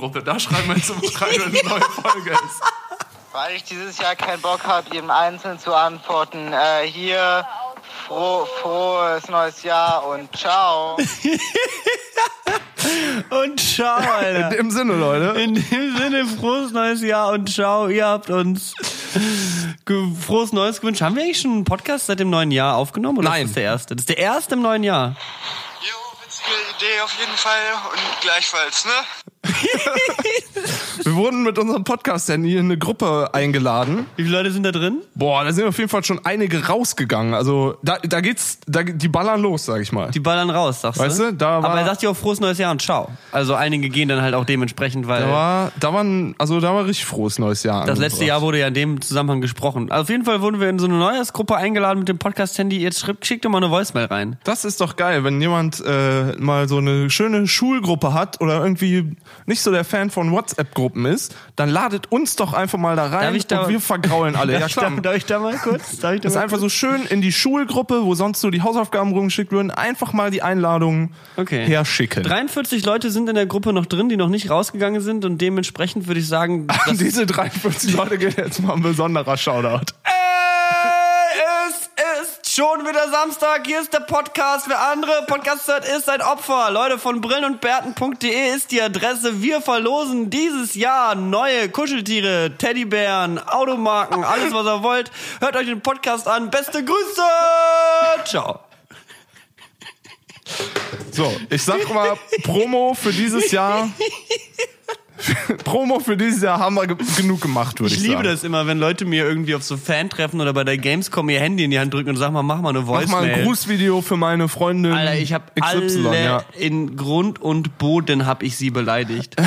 neue Promogruppe. Da schreiben wir jetzt rein, wenn eine neue Folge ist. Weil ich dieses Jahr keinen Bock habe, jedem Einzelnen zu antworten. Äh, hier, froh, frohes neues Jahr und ciao. Und ciao, Alter. In dem Sinne, Leute. In dem Sinne, frohes neues Jahr und ciao. Ihr habt uns frohes Neues gewünscht. Haben wir eigentlich schon einen Podcast seit dem neuen Jahr aufgenommen? Oder Nein. ist das der erste? Das ist der erste im neuen Jahr. Jo, witzige Idee auf jeden Fall und gleichfalls, ne? Wir wurden mit unserem Podcast-Handy in eine Gruppe eingeladen. Wie viele Leute sind da drin? Boah, da sind auf jeden Fall schon einige rausgegangen. Also da, da geht's, da, die ballern los, sag ich mal. Die ballern raus, sagst Weißt du? du, da war- Aber er sagt ja auch frohes neues Jahr und ciao. Also einige gehen dann halt auch dementsprechend, weil Da war, da waren, also da war richtig frohes neues Jahr. das letzte Jahr wurde ja in dem Zusammenhang gesprochen. Also auf jeden Fall wurden wir in so eine Neujahrsgruppe eingeladen mit dem Podcast-Handy. Jetzt schickt, schickt doch mal eine Voicemail rein. Das ist doch geil, wenn jemand äh, mal so eine schöne Schulgruppe hat oder irgendwie nicht so der Fan von WhatsApp-Gruppen ist, dann ladet uns doch einfach mal da rein ich da- und wir vergraulen alle. ja klar. Darf ich da mal kurz? Darf ich da Das ist einfach so schön in die Schulgruppe, wo sonst so die Hausaufgaben rumgeschickt würden, einfach mal die Einladung Okay. herschicken. 43 Leute sind in der Gruppe noch drin, die noch nicht rausgegangen sind und dementsprechend würde ich sagen, An diese 43 Leute geht jetzt mal ein besonderer Shoutout. Äh, ist schon wieder Samstag. Hier ist der Podcast. Wer andere Podcast hört, ist ein Opfer. Leute, von brillenundbärten.de ist die Adresse. Wir verlosen dieses Jahr neue Kuscheltiere, Teddybären, Automarken, alles was ihr wollt. Hört euch den Podcast an. Beste Grüße. Ciao. So, ich sag mal, Promo für dieses Jahr. Promo für dieses Jahr haben wir ge genug gemacht, würde ich, Ich liebe sagen. das immer, wenn Leute mir irgendwie auf so Fan-Treffen oder bei der Gamescom ihr Handy in die Hand drücken und sagen mal, mach mal eine Mach Voicemail. mal ein Grußvideo für meine Freundin Alter, ich habe XY, alle ja. in Grund und Boden hab ich sie beleidigt.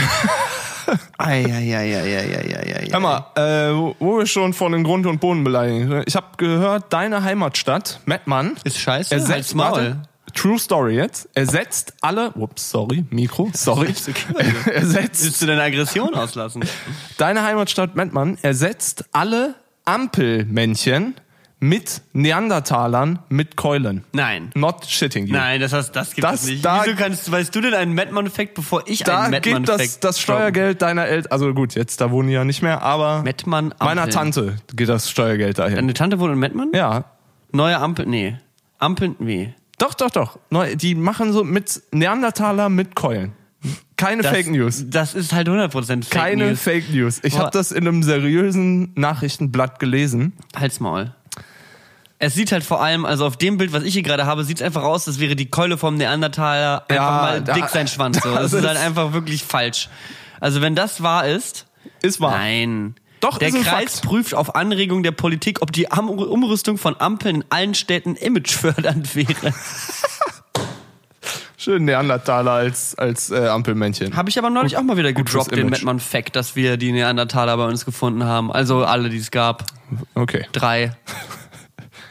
Eieieiei. Hör mal, äh, wo- wo wir schon von den Grund und Boden beleidigen. Ich habe gehört, deine Heimatstadt, Mettmann, Ist scheiße, ersetzt, Maul. True Story jetzt, ersetzt alle, ups, sorry, Mikro, sorry, ersetzt, Willst du deine Aggression auslassen? deine Heimatstadt Mettmann ersetzt alle Ampelmännchen mit Neandertalern mit Keulen. Nein. Not shitting you. Nein, das, heißt, das gibt Das- es nicht. da- Wieso kannst, weißt du denn einen Mettmann-Effekt, bevor ich Da einen geht Mettmann-Effekt das, das Steuergeld deiner Eltern, also gut, jetzt da wohnen die ja nicht mehr, aber Mettmann meiner. Tante geht das Steuergeld dahin. Deine Tante wohnt in Mettmann? Ja, Neue Ampel, nee. Ampeln, nee. Doch, doch, doch. Die machen so mit Neandertaler mit Keulen. Keine Das, Fake News. Das ist halt 100% Fake Keine News. Fake News. Ich habe das in einem seriösen Nachrichtenblatt gelesen. Halt's Maul. Es sieht halt vor allem, also auf dem Bild, was ich hier gerade habe, sieht es einfach aus, als wäre die Keule vom Neandertaler einfach Ja, mal da- dick sein Schwanz. So. Das, das ist halt einfach wirklich falsch. Also wenn das wahr ist, Ist wahr. nein. Doch, Der ist ein Kreis Fakt. prüft auf Anregung der Politik, ob die Am- Umrüstung von Ampeln in allen Städten imagefördernd wäre. Schön Neandertaler als, als äh, Ampelmännchen. Habe ich aber neulich auch mal wieder Gut gedroppt, den. Mettmann-Fact, dass wir die Neandertaler bei uns gefunden haben. Also alle, die es gab. Okay. Drei.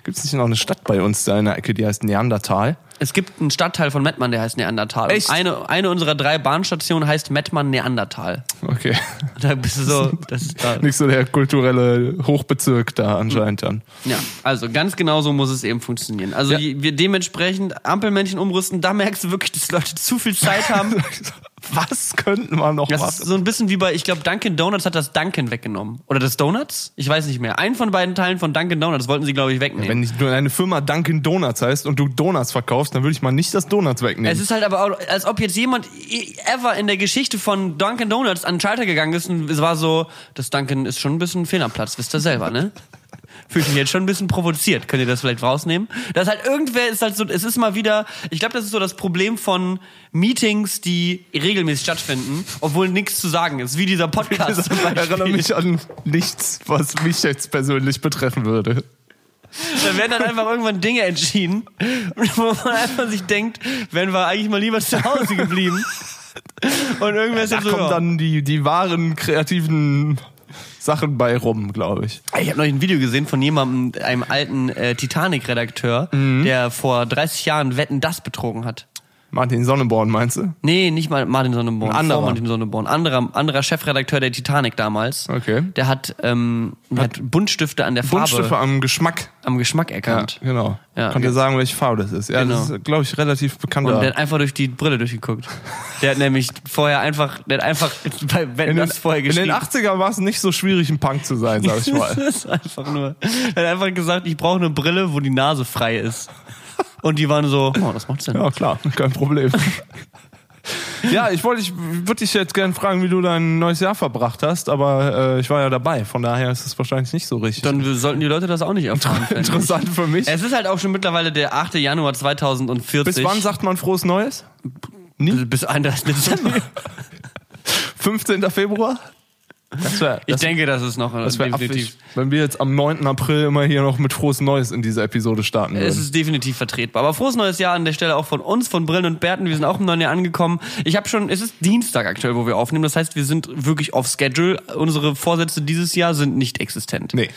Gibt es nicht noch eine Stadt bei uns da in der Ecke, die heißt Neandertal? Es gibt einen Stadtteil von Mettmann, der heißt Neandertal. Und Echt? Eine, eine unserer drei Bahnstationen heißt Mettmann Neandertal. Okay. Da bist du so, das ist da. Nicht so der kulturelle Hochbezirk da anscheinend dann. Ja, also ganz genau so muss es eben funktionieren. Also Ja. wir dementsprechend Ampelmännchen umrüsten, da merkst du wirklich, dass Leute zu viel Zeit haben. Was könnten wir noch Das ist machen? so ein bisschen wie bei, ich glaube, Dunkin' Donuts hat das Dunkin' weggenommen. Oder das Donuts? Ich weiß nicht mehr. Einen von beiden Teilen von Dunkin' Donuts wollten sie, glaube ich, wegnehmen. Wenn nicht nur deine Firma Dunkin' Donuts heißt und du Donuts verkaufst, dann würde ich mal nicht das Donuts wegnehmen. Es ist halt aber auch, als ob jetzt jemand ever in der Geschichte von Dunkin' Donuts an den Schalter gegangen ist und es war so, das Dunkin' ist schon ein bisschen Fehlerplatz, wisst ihr selber, ne? Fühlt mich jetzt schon ein bisschen provoziert. Könnt ihr das vielleicht rausnehmen? Das ist halt irgendwer ist halt so, es ist mal wieder, ich glaube, das ist so das Problem von Meetings, die regelmäßig stattfinden, obwohl nichts zu sagen ist, wie dieser Podcast Beispiel. Erinnere mich an nichts, was mich jetzt persönlich betreffen würde. Da werden dann einfach irgendwann Dinge entschieden, wo man einfach sich denkt, wären wir eigentlich mal lieber zu Hause geblieben. Und irgendwer ist Da jetzt so, kommen ja. dann die, die wahren kreativen Sachen bei rum, glaube ich. Ich habe neulich ein Video gesehen von jemandem, einem alten äh, Titanic-Redakteur, Mhm. der vor 30 Jahren Wetten das betrogen hat. Martin Sonneborn, meinst du? Nee, nicht mal Martin Sonneborn. Ein anderer. Vor Martin Sonneborn. Anderer, anderer Chefredakteur der Titanic damals. Okay. Der hat, ähm, der hat Buntstifte an der Farbe, Buntstifte am Geschmack. am Geschmack Ja, erkannt. genau. Ja, Kann dir okay. sagen, welche Farbe das ist. Ja, Genau. das ist, glaube ich, relativ bekannt. Und der hat einfach durch die Brille durchgeguckt. Der hat nämlich vorher einfach, der hat einfach bei den, das vorher in den geschrieben. 80ern war es nicht so schwierig, ein Punk zu sein, sag ich mal. Das ist einfach nur. Er hat einfach gesagt, ich brauche eine Brille, wo die Nase frei ist. Und die waren so, oh, das macht Sinn. Ja, klar, kein Problem. ja, ich wollte, ich würde dich jetzt gerne fragen, wie du dein neues Jahr verbracht hast, aber äh, ich war ja dabei, von daher ist es wahrscheinlich nicht so richtig. Dann sollten die Leute das auch nicht erfahren. Interessant für mich. Es ist halt auch schon mittlerweile der 8. Januar 2040. Bis wann sagt man frohes Neues? Nie? Bis 31. Dezember. 15. Februar? Das wäre Ich denke, das ist noch das wär definitiv. affig, wenn wir jetzt am 9. April immer hier noch mit frohes Neues in dieser Episode starten Es würden. ist definitiv vertretbar. Aber frohes neues Jahr an der Stelle auch von uns, von Brillen und Bärten. Wir sind auch im neuen Jahr angekommen. Ich habe schon, es ist Dienstag aktuell, wo wir aufnehmen. Das heißt, wir sind wirklich auf Schedule. Unsere Vorsätze dieses Jahr sind nicht existent. Nee.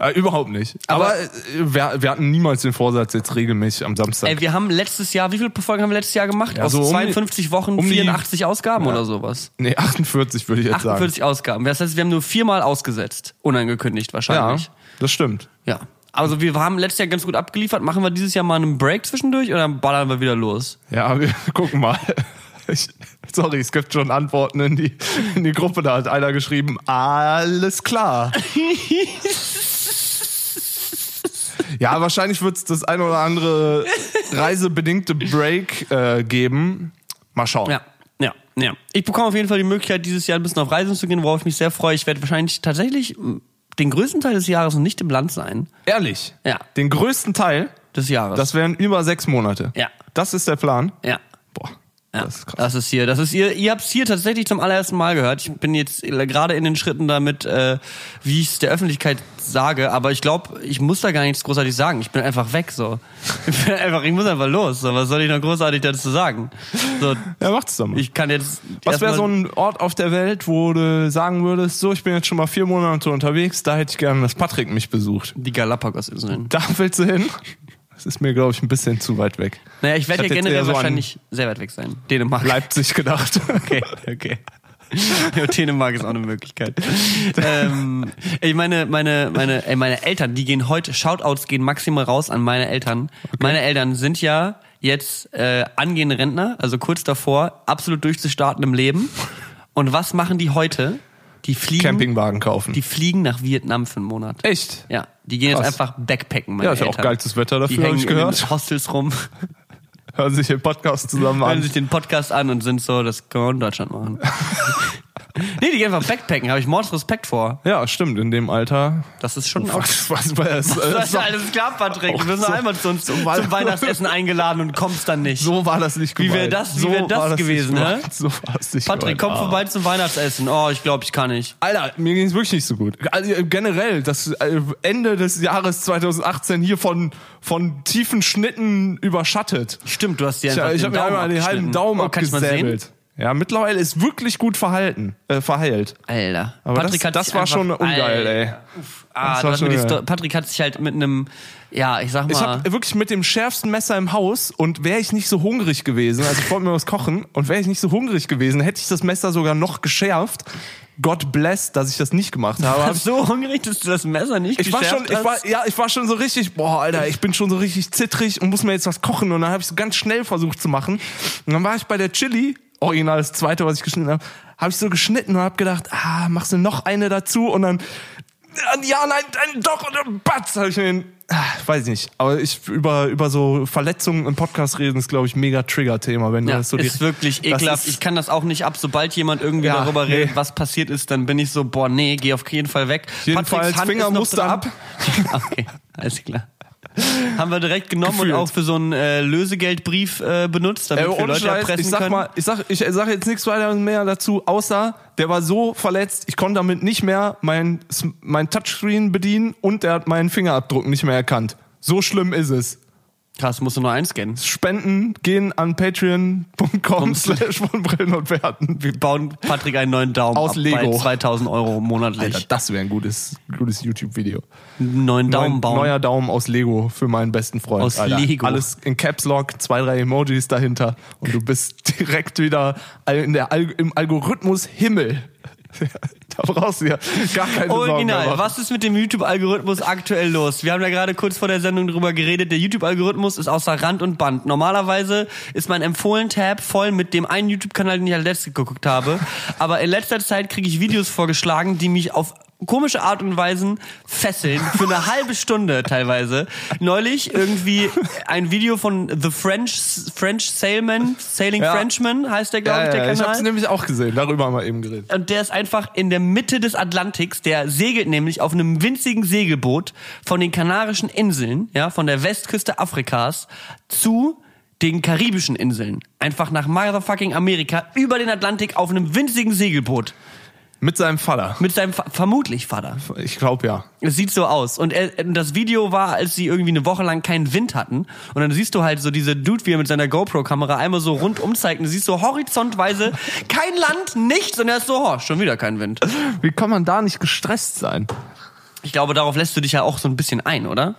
Äh, überhaupt nicht. Aber- Aber, äh, wir, wir hatten niemals den Vorsatz, jetzt regelmäßig am Samstag. Ey, wir haben letztes Jahr, wie viele Folgen haben wir letztes Jahr gemacht? Ja, Aus so um die- 52 Wochen, um die- 84 Ausgaben oder sowas. nee, 48 würde ich jetzt 48 Ausgaben. Das heißt, wir haben nur viermal ausgesetzt. Unangekündigt sagen. Ja, wahrscheinlich. das stimmt. Ja. Also wir haben letztes Jahr ganz gut abgeliefert. Machen wir dieses Jahr mal einen Break zwischendurch oder ballern wir wieder los? Ja, wir gucken mal. Ich, sorry, es gibt schon Antworten in die, in die Gruppe. Da hat einer geschrieben, alles klar. ja, wahrscheinlich wird es das ein oder andere reisebedingte Break äh, geben. Mal schauen. Ja, ja, ja. Ich bekomme auf jeden Fall die Möglichkeit, dieses Jahr ein bisschen auf Reisen zu gehen, worauf ich mich sehr freue. Ich werde wahrscheinlich tatsächlich m, den größten Teil des Jahres noch nicht im Land sein. Ehrlich. Ja. Den größten Teil, Des Jahres. das wären über sechs Monate. Ja. Das ist der Plan. ja. Boah, Ja, das ist krass. das ist hier, das ist ihr, ihr habt es hier tatsächlich zum allerersten Mal gehört. Ich bin jetzt gerade in den Schritten damit, äh, wie ich es der Öffentlichkeit sage, aber ich glaube, ich muss da gar nichts großartig sagen. Ich bin einfach weg so. Ich bin einfach, ich muss einfach los. So, was soll ich noch großartig dazu sagen? So, Ja, macht's doch mal. ich kann jetzt. Was wäre so ein Ort auf der Welt, wo du sagen würdest, so, ich bin jetzt schon mal vier Monate unterwegs, da hätte ich gerne, dass Patrick mich besucht. die Galapagos-Inseln? Da willst du hin? Das ist mir, glaube ich, ein bisschen zu weit weg. Naja, ich werde ja generell so wahrscheinlich sehr weit weg sein. Dänemark. Leipzig gedacht. Okay, okay. Ja, Dänemark ist auch eine Möglichkeit. ähm, ich meine, meine, meine, ey, meine Eltern, die gehen heute, Shoutouts gehen maximal raus an meine Eltern. Meine Eltern sind ja jetzt äh, angehende Rentner, also kurz davor, absolut durchzustarten im Leben. Und was machen die heute? Die fliegen, Campingwagen kaufen. die fliegen nach Vietnam für einen Monat. Echt? Ja, die gehen jetzt Krass. einfach backpacken. Meine Ja, ist ja auch geilstes Wetter dafür, habe ich in gehört. Hostels rum. Hören sich den Podcast zusammen hören an. sich den Podcast an und sind so, das können wir in Deutschland machen. nee, die gehen einfach backpacken, habe ich mords Respekt vor. Ja, stimmt, in dem Alter. Das ist schon auch. Was, was, was, Das ist so, alles klar, Patrick. Du noch so- einmal zu uns zum Wei- Weihnachtsessen eingeladen und kommst dann nicht. so war das nicht Wie gemeint. wär das- wie so wär das gewesen, gemeint. So war es nicht Patrick, komm vorbei zum Weihnachtsessen. Oh, ich glaube, ich kann nicht. Alter, mir ging es wirklich nicht so gut. Also, äh, generell, das äh, Ende des Jahres 2018 hier von, von tiefen Schnitten überschattet. Stimmt, du hast dir Ich, einfach ich den habe mir einmal den halben. Daumen oh, kann ich mal sehen? abgesäbelt. Ja, mittlerweile ist wirklich gut verhalten, äh, verheilt. Alter. Aber das- hat das war schon ungeil, ey. Uff. Ah, Das war hast schon Patrick hat sich halt mit einem, ja, ich sag mal. Ich habe wirklich mit dem schärfsten Messer im Haus und wäre ich nicht so hungrig gewesen, also ich wollte mir was kochen und wäre ich nicht so hungrig gewesen, hätte ich das Messer sogar noch geschärft. God bless, dass ich das nicht gemacht habe. Hab warst so hungrig, dass du das Messer nicht Ich war schon, geschärft ich hast? war, ja, ich war schon so richtig, boah, Alter, ich bin schon so richtig zittrig und muss mir jetzt was kochen. Und dann habe ich so ganz schnell versucht zu machen. Und dann war ich bei der Chili, original das zweite, was ich geschnitten habe, habe ich so geschnitten und habe gedacht, ah, machst du noch eine dazu? Und dann, ja, nein, nein, doch, und dann batz, habe ich mir den, ah, weiß ich nicht. Aber ich, über, über so Verletzungen im Podcast reden ist, glaube ich, mega Trigger-Thema, wenn du Ja, das so ist direkt- wirklich ekelhaft. ist- ich kann das auch nicht ab. Sobald jemand irgendwie Ja, darüber nee. redet, was passiert ist, dann bin ich so, boah, nee, geh auf jeden Fall weg. Jedenfalls Patricks Hand Finger musste ab. okay, alles klar. Haben wir direkt genommen Gefühlt. und auch für so einen äh, Lösegeldbrief äh, benutzt, damit Ey, wir Leute Scheiß, erpressen ich sag können. mal, ich sag, ich sag jetzt nichts weiter mehr dazu, außer der war so verletzt, ich konnte damit nicht mehr mein, mein Touchscreen bedienen und der hat meinen Fingerabdruck nicht mehr erkannt. So schlimm ist es. Krass, musst du nur einscannen. Spenden gehen an patreon.com slash von Brillen und Werten. Wir bauen Patrick einen neuen Daumen Aus ab Lego. bei 2000 Euro monatlich. Alter, das wäre ein gutes, gutes YouTube-Video. neuen Daumen Neun- bauen. Neuer Daumen aus Lego für meinen besten Freund. Aus Alter. Lego. Alles in Caps Lock, zwei, drei Emojis dahinter und du bist direkt wieder in der im Algorithmus Himmel. Da brauchst du ja gar keine Sorgen Original, machen. was ist mit dem YouTube-Algorithmus aktuell los? Wir haben ja gerade kurz vor der Sendung drüber geredet. Der YouTube-Algorithmus ist außer Rand und Band. Normalerweise ist mein Empfohlen-Tab voll mit dem einen YouTube-Kanal, den ich als letztes geguckt habe. Aber in letzter Zeit kriege ich Videos vorgeschlagen, die mich auf komische Art und Weisen fesseln für eine halbe Stunde teilweise. Neulich irgendwie ein Video von The French French Sailman, Sailing Ja. Frenchman heißt der, glaube Ja, ich, der ja, ich Kanal. hab's nämlich auch gesehen, darüber haben wir eben geredet. Und der ist einfach in der Mitte des Atlantiks. Der segelt nämlich auf einem winzigen Segelboot von den Kanarischen Inseln, ja, von der Westküste Afrikas zu den karibischen Inseln. Einfach nach motherfucking Amerika über den Atlantik auf einem winzigen Segelboot. Mit seinem Vater. Mit seinem, vermutlich Vater. Ich glaube ja. Es sieht so aus. Und er, das Video war, als sie irgendwie eine Woche lang keinen Wind hatten. Und dann siehst du halt so diese Dude, wie er mit seiner GoPro-Kamera einmal so rundum zeigt. Und du siehst so horizontweise kein Land, nichts. Und er ist so, oh, schon wieder kein Wind. Wie kann man da nicht gestresst sein? Ich glaube, darauf lässt du dich ja auch so ein bisschen ein, oder?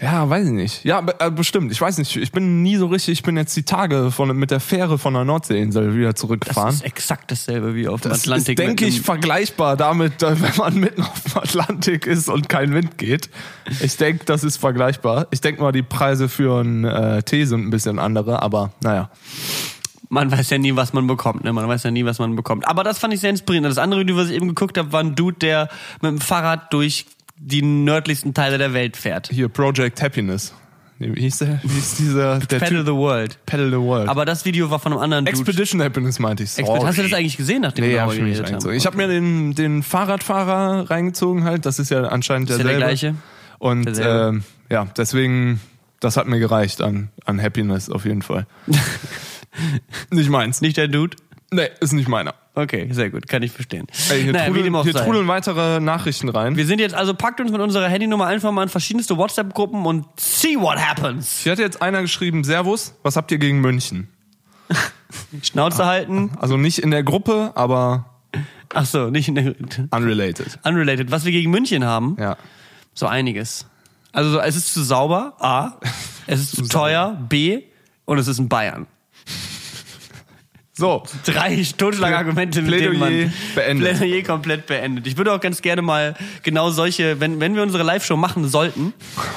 Ja, weiß ich nicht. Ja, äh, bestimmt. Ich weiß nicht. Ich bin nie so richtig. Ich bin jetzt die Tage von, mit der Fähre von der Nordseeinsel wieder Das zurückgefahren. ist exakt dasselbe wie auf dem Das Atlantik. ist, denke ich, vergleichbar damit, äh, wenn man mitten auf dem Atlantik ist und kein Wind geht. Ich denke, das ist vergleichbar. Ich denke mal, die Preise für einen äh, Tee sind ein bisschen andere, aber naja. Man weiß ja nie, was man bekommt, ne? Man weiß ja nie, was man bekommt. Aber das fand ich sehr inspirierend. Das andere Video, was ich eben geguckt habe, war ein Dude, der mit dem Fahrrad durch die nördlichsten Teile der Welt fährt. Hier Project Happiness. Wie hieß der? Wie hieß dieser? Der Pedal Typ? the World. Pedal the World. Aber das Video war von einem anderen Dude. Expedition Happiness meinte ich. Expert. Hast du das eigentlich gesehen, nachdem Nee, wir hab darüber geredet haben? reingezogen. Ich habe mir den, den Fahrradfahrer reingezogen halt. Das ist ja anscheinend Ist ja der derselbe. gleiche? Und Derselbe. ähm, ja, deswegen, das hat mir gereicht an, an Happiness auf jeden Fall. nicht meins. Nicht der Dude? Nee, ist nicht meiner. Okay, sehr gut, kann ich verstehen. Ey, hier Naja, trudeln, hier trudeln weitere Nachrichten rein. Wir sind jetzt also, packt uns mit unserer Handynummer einfach mal in verschiedenste WhatsApp-Gruppen und see what happens. Hier hat jetzt einer geschrieben, Servus, was habt ihr gegen München? Schnauze halten. Also nicht in der Gruppe, aber Ach so, nicht in der, unrelated. unrelated. Was wir gegen München haben, Ja. so einiges. Also so, es ist zu sauber, A. Es ist zu teuer, B. Und es ist in Bayern. So, Drei Totschlagargumente, mit denen man beendet. Plädoyer komplett beendet. Ich würde auch ganz gerne mal genau solche, wenn, wenn wir unsere Live-Show machen sollten.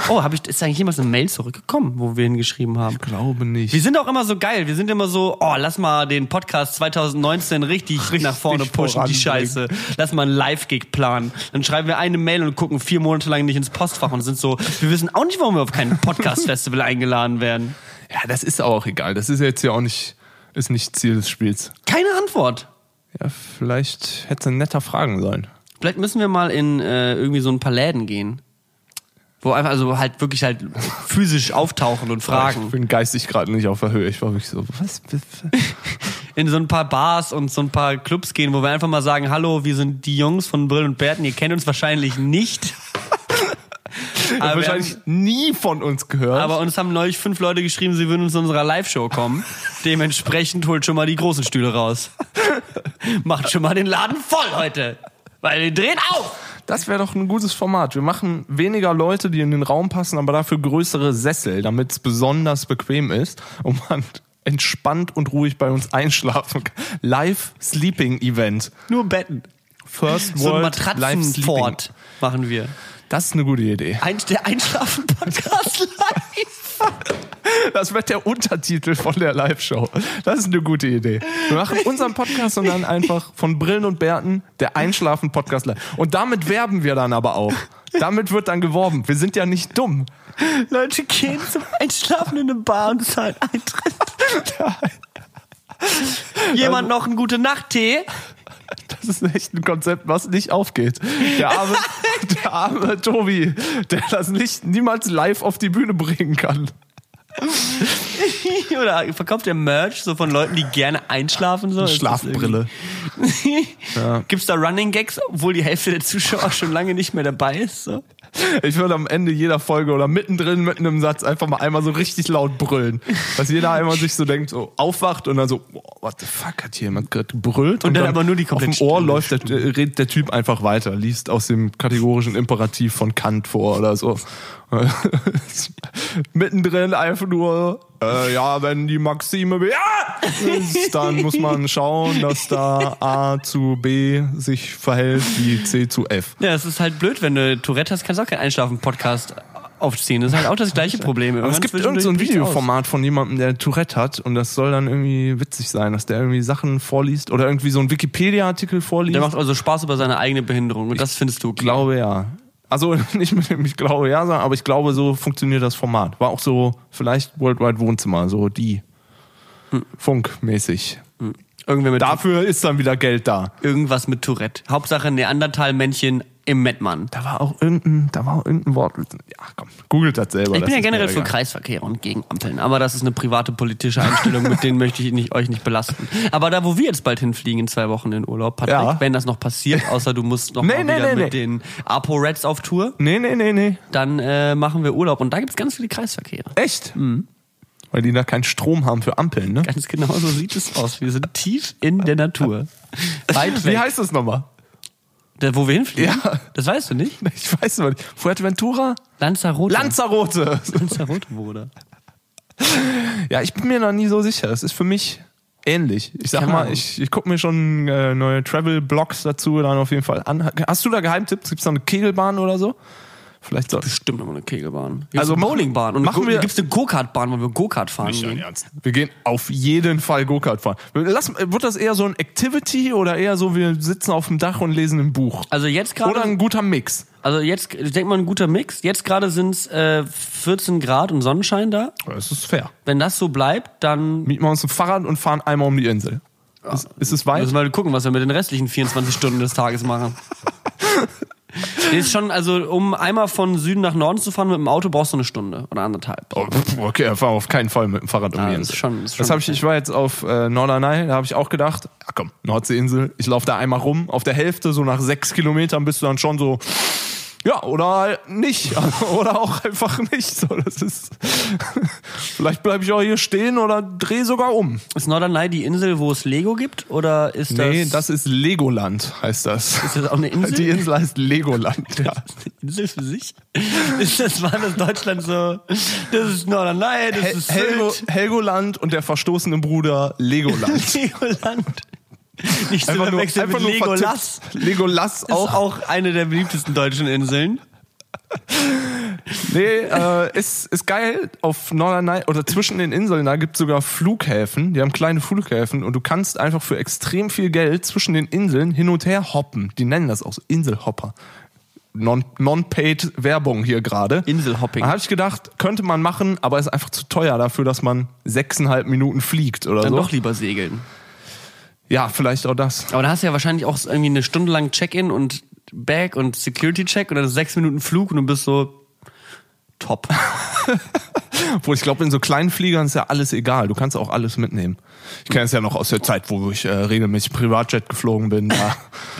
Oh, hab ich, ist eigentlich jemals eine Mail zurückgekommen, wo wir hingeschrieben haben? glaube nicht. Wir sind auch immer so geil. Wir sind immer so, oh, lass mal den Podcast 2019 richtig, nach vorne pushen, die. Scheiße. Lass mal einen Live-Gig planen. Dann schreiben wir eine Mail und gucken vier Monate lang nicht ins Postfach und sind so, wir wissen auch nicht, warum wir auf kein Podcast-Festival eingeladen werden. Ja, das ist auch egal. Das ist jetzt ja auch nicht, ist nicht Ziel des Spiels. Keine Antwort. Ja, vielleicht hätte es netter fragen sollen. Vielleicht müssen wir mal in äh, irgendwie so ein paar Läden gehen. Wo einfach, also halt wirklich halt physisch auftauchen und Ich fragen. bin geistig gerade nicht auf der Höhe. Ich war wirklich so, was? In so ein paar Bars und so ein paar Clubs gehen, wo wir einfach mal sagen, hallo, wir sind die Jungs von Brill und Bärten, ihr kennt uns wahrscheinlich nicht. aber, wahrscheinlich nie von uns gehört. aber uns haben neulich fünf Leute geschrieben, sie würden uns zu unserer Live-Show kommen. Dementsprechend holt schon mal die großen Stühle raus. Macht schon mal den Laden voll heute. Weil wir drehen auf. das wäre doch ein gutes Format. Wir machen weniger Leute, die in den Raum passen, aber dafür größere Sessel, damit es besonders bequem ist und man entspannt und ruhig bei uns einschlafen kann. Live Sleeping Event. Nur Betten. First So ein World Live Sleeping. Matratzenfort machen wir. Das ist eine gute Idee. Ein, der Einschlafen-Podcast live. Das wird der Untertitel von der Live-Show. Das ist eine gute Idee. Wir machen unseren Podcast und dann einfach von Brillen und Bärten der Einschlafen-Podcast live. Und damit werben wir dann aber auch. Damit wird dann geworben. Wir sind ja nicht dumm. Leute gehen zum Einschlafen in eine Bar und zahlen Eintritt. Jemand noch einen gute Nacht-Tee? Das ist echt ein Konzept, was nicht aufgeht. Der arme, der arme Tobi, der das nicht niemals live auf die Bühne bringen kann. Oder verkauft der Merch so von Leuten, die gerne einschlafen? So? Ist das Schlafbrille. irgendwie- Gibt's da Running Gags, obwohl die Hälfte der Zuschauer schon lange nicht mehr dabei ist? So? Ich würde am Ende jeder Folge oder mittendrin, mitten im Satz einfach mal einmal so richtig laut brüllen. Dass jeder einmal sich so denkt, so aufwacht und dann so, boah, what the fuck, hat hier jemand gerade gebrüllt? Und dann aber nur die Auf dem Ohr läuft der, redet der Typ einfach weiter, liest aus dem kategorischen Imperativ von Kant vor oder so. Mittendrin einfach nur, äh, ja, wenn die Maxime ja, ist, dann muss man schauen, dass da A zu B sich verhält wie C zu F. Ja, es ist halt blöd, wenn du Tourette hast, kannst du auch keinen Einschlafen-Podcast aufziehen. Das ist halt auch das gleiche Problem. Aber es gibt zwischendurch irgend so ein. Videoformat von jemandem, der Tourette hat und das soll dann irgendwie witzig sein, dass der irgendwie Sachen vorliest oder irgendwie so einen Wikipedia-Artikel vorliest. Der macht also Spaß über seine eigene Behinderung und das findest du okay. Ich glaube ja. Also nicht mit dem ich glaube ja, sagen, aber ich glaube, so funktioniert das Format. War auch so vielleicht Worldwide Wohnzimmer, so die Funkmäßig. Irgendwer mit Dafür ist dann wieder Geld da. irgendwas mit Tourette. Hauptsache Neandertal-Männchen im Mettmann. Da war auch irgendein, da war auch irgendein Wort. Ja, komm, googelt das selber. Ich bin ja generell für. Kreisverkehr und gegen Ampeln, aber das ist eine private politische Einstellung, mit denen möchte ich nicht, euch nicht belasten. Aber da, wo wir jetzt bald hinfliegen, in zwei Wochen in Urlaub, Patrick, Ja. wenn das noch passiert, außer du musst noch Nee, mal nee, wieder nee, mit den Apo Reds auf Tour, Nee, nee, nee, nee. dann äh, machen wir Urlaub und da gibt's ganz viele Kreisverkehre. Echt? Weil die da keinen Strom haben für Ampeln, ne? Ganz genau so sieht es aus. Wir sind tief in der Natur. Weit Wie weg. heißt das nochmal? Da, wo wir hinfliegen? Ja. Das weißt du nicht? Ich weiß noch nicht. Fuerteventura? Lanzarote. Lanzarote. Lanzarote, Bruder. Ja, ich bin mir noch nie so sicher. Es ist für mich ähnlich. Ich sag Keine mal, Ahnung. ich, ich gucke mir schon äh, neue Travel-Blogs dazu dann auf jeden Fall an. Hast du da Geheimtipps? Gibt's da eine Kegelbahn oder so? Vielleicht so. Bestimmt nochmal eine Kegelbahn. Gibt's Also eine Bowlingbahn und machen eine, wir- gibt's eine Go-Kart-Bahn, wo wir Go-Kart fahren gehen. Ernst. Wir gehen auf jeden Fall Go-Kart fahren. Lass, wird das eher so ein Activity oder eher so, wir sitzen auf dem Dach und lesen ein Buch? Also jetzt Oder gerade, ein guter Mix? also jetzt, ich denke mal ein guter Mix. Jetzt gerade sind's äh, 14 Grad und Sonnenschein da. Das ist fair. Wenn das so bleibt, dann Mieten wir uns ein Fahrrad und fahren einmal um die Insel. Ist, ist es weit? müssen wir mal gucken, was wir mit den restlichen 24 Stunden des Tages machen. Ist schon, also um einmal von Süden nach Norden zu fahren mit dem Auto brauchst du eine Stunde oder anderthalb. Oh, okay, er war auf keinen Fall mit dem Fahrrad um Ah, die das Insel. ist schon- das ist das schon hab ich, ich war jetzt auf äh, Norderney, da habe ich auch gedacht, ja komm, Nordseeinsel, ich laufe da einmal rum, auf der Hälfte, so nach sechs Kilometern bist du dann schon so, ja, oder halt nicht, oder auch einfach nicht. So, das ist, vielleicht bleibe ich auch hier stehen oder drehe sogar um. Ist Norderney die Insel, wo es Lego gibt? Oder ist das, Nee, das ist Legoland, heißt das. ist das auch eine Insel? Die Insel heißt Legoland, ja. Eine Insel für sich? Ist das, war das Deutschland so, das ist Norderney, das Hel ist Helgo, Sylt, Helgoland und der verstoßene Bruder Legoland. Legoland. Nicht zu Einfach nur, verwechseln einfach mit nur Legolas. vertippt. Legolas Ist auch. auch eine der beliebtesten deutschen Inseln. Nee, äh, ist, ist geil. Auf Norderney oder zwischen den Inseln, da gibt's sogar Flughäfen. Die haben kleine Flughäfen und du kannst einfach für extrem viel Geld zwischen den Inseln hin und her hoppen. Die nennen das auch so Inselhopper. Non- Non-paid Werbung hier gerade. Inselhopping. Da habe ich gedacht, könnte man machen, aber ist einfach zu teuer dafür, dass man sechseinhalb Minuten fliegt oder Dann so. doch lieber segeln. Ja, vielleicht auch das. Aber da hast du ja wahrscheinlich auch irgendwie eine Stunde lang Check-in und Bag und Security-Check und dann sechs Minuten Flug und du bist so top. Obwohl ich glaube, in so kleinen Fliegern ist ja alles egal. Du kannst auch alles mitnehmen. Ich kenne es ja noch aus der Zeit, wo ich äh, regelmäßig Privatjet geflogen bin. Da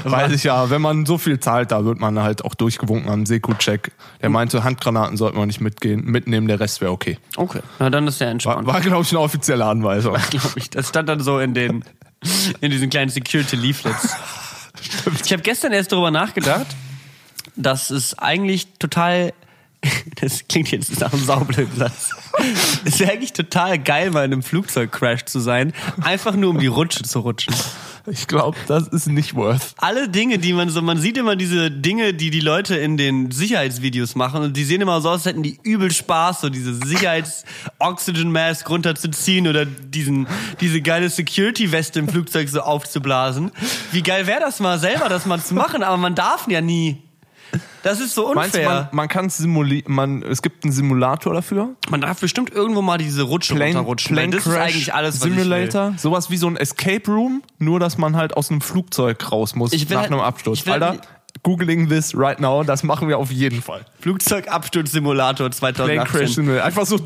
weiß ich ja, wenn man so viel zahlt, da wird man halt auch durchgewunken am Seku-Check. Der meinte, Handgranaten sollten wir nicht mitgehen, mitnehmen, der Rest wäre okay. Okay, na dann ist ja War, entspannt. war glaube ich, eine offizielle Anweisung. glaube ich. Das stand dann so in den in diesen kleinen Security Leaflets. Ich habe gestern erst darüber nachgedacht, dass es eigentlich total das klingt jetzt nach einem saublöden Satz. Es wäre eigentlich total geil, mal in einem Flugzeugcrash zu sein, einfach nur um die Rutsche zu rutschen. Ich glaube, das ist nicht worth. Alle Dinge, die man so, man sieht immer diese Dinge, die die Leute in den Sicherheitsvideos machen und die sehen immer so aus, als hätten die übel Spaß, so diese Sicherheits-Oxygen-Mask runterzuziehen oder diesen, diese geile Security-Weste im Flugzeug so aufzublasen. Wie geil wäre das mal selber, das mal zu machen, aber man darf ja nie. Das ist so Meinst du, man, unfair. man kann es simulieren, man, es gibt einen Simulator dafür? Man darf bestimmt irgendwo mal diese Rutsche runterrutschen. weil das ist eigentlich alles, was Simulator, sowas wie so ein Escape Room, nur dass man halt aus einem Flugzeug raus muss Ich will nach halt- einem Absturz. ich will Alter, halt- googling this right now, das machen wir auf jeden Fall. Flugzeugabsturzsimulator Plane 2018. Crash Simulator. Einfach so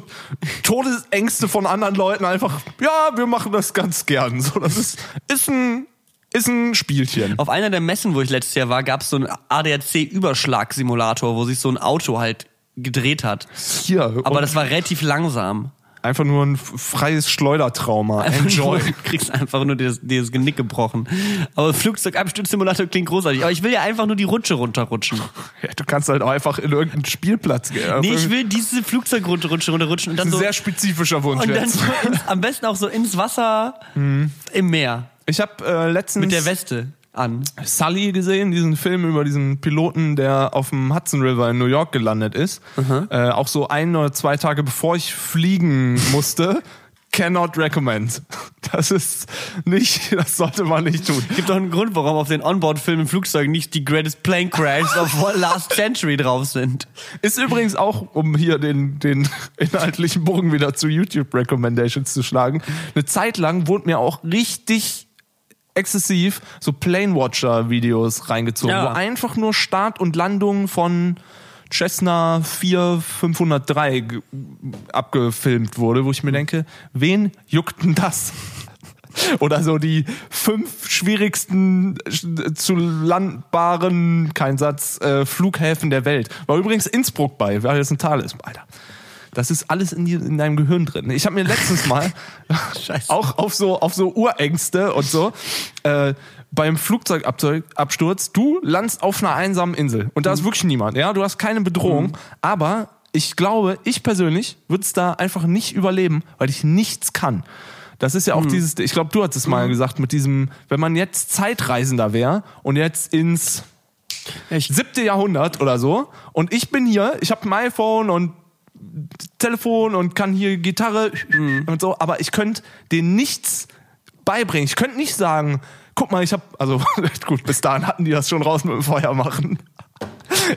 Todesängste von anderen Leuten einfach, ja, wir machen das ganz gern. So, das ist, ist ein ist ein Spielchen. Auf einer der Messen, wo ich letztes Jahr war, gab es so einen ADAC-Überschlag-Simulator, wo sich so ein Auto halt gedreht hat. Hier. Aber das war relativ langsam. einfach nur ein freies Schleudertrauma. Einfach Enjoy. Nur, du kriegst einfach nur das, das Genick gebrochen. Aber Flugzeugabsturzsimulator klingt großartig. Aber ich will ja einfach nur die Rutsche runterrutschen. Ja, du kannst halt auch einfach in irgendeinen Spielplatz gehen. Nee, ich will diese Flugzeugrunde rutschen, runterrutschen und das dann ist ein so, sehr spezifischer Wunsch und dann jetzt. so ins, am besten auch so ins Wasser im Meer Ich habe äh, letztens mit der Weste an. Sully gesehen, diesen Film über diesen Piloten, der auf dem Hudson River in New York gelandet ist. Äh, auch so ein oder zwei Tage bevor ich fliegen musste. Cannot recommend. Das ist nicht, das sollte man nicht tun. Gibt doch einen Grund, warum auf den Onboard-Filmen im Flugzeug nicht die Greatest Plane Crashs of Last Century drauf sind. Ist übrigens auch, um hier den, den inhaltlichen Bogen wieder zu YouTube Recommendations zu schlagen, eine Zeit lang wurde mir auch richtig exzessiv so Plane Watcher Videos reingezogen, Ja. wo einfach nur Start und Landung von Cessna 4503 ge- abgefilmt wurde, wo ich mir denke, wen juckt denn das? Oder so die fünf schwierigsten zu landbaren, kein Satz, äh, Flughäfen der Welt. War übrigens Innsbruck bei, weil das ein Tal ist, Alter. Das ist alles in, die, in deinem Gehirn drin. Ich habe mir letztens mal auch auf so auf so Urängste und so äh, beim Flugzeugabsturz, du landest auf einer einsamen Insel und da ist wirklich niemand. Ja, du hast keine Bedrohung, aber ich glaube, ich persönlich würde es da einfach nicht überleben, weil ich nichts kann. Das ist ja auch dieses, ich glaube, du hattest es mal gesagt, mit diesem, wenn man jetzt Zeitreisender wäre und jetzt ins Ich, siebte Jahrhundert oder so und ich bin hier, ich habe ein iPhone und Telefon und kann hier Gitarre und so, aber ich könnte denen nichts beibringen. Ich könnte nicht sagen, guck mal, ich habe, also gut, bis dahin hatten die das schon raus mit dem Feuer machen.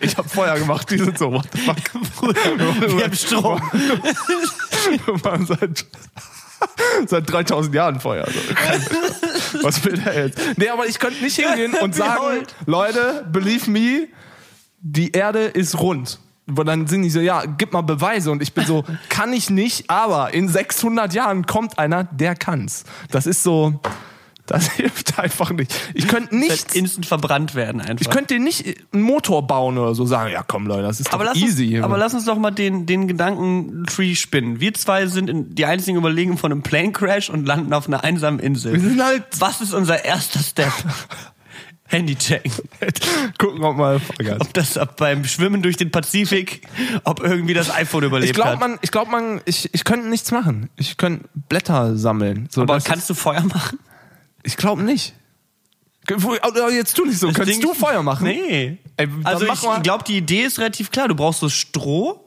Ich habe Feuer gemacht, die sind so, what the fuck. wir haben Strom. Wir machen seit, seit 3000 Jahren Feuer. Also, was will der jetzt? Nee, aber ich könnte nicht hingehen und sagen. Leute, believe me, die Erde ist rund. Und dann sind die so, ja, gib mal Beweise. Und ich bin so, kann ich nicht, aber in 600 Jahren kommt einer, der kann's. Das ist so, das hilft einfach nicht. Ich könnte nichts, Instant verbrannt werden einfach. ich könnte dir nicht einen Motor bauen oder so sagen, ja komm Leute, das ist aber easy. uns, aber lass uns doch mal den, den Gedanken-Tree spinnen. Wir zwei sind in, die einzigen Überlegen von einem Plane Crash und landen auf einer einsamen Insel. Wir sind halt- Was ist unser erster Step? Handy checken. Gucken, ob mal Vollgas. Ob das ab beim Schwimmen durch den Pazifik, ob irgendwie das iPhone überlebt Ich glaube, hat. man, ich glaube, man, ich, ich könnte nichts machen. Ich könnte Blätter sammeln. So, Aber das kannst du Feuer machen? ich glaube nicht. Jetzt tu nicht so. Könntest Ding- du Feuer machen? Nee. Ey, also ich glaube, die Idee ist relativ klar. Du brauchst so Stroh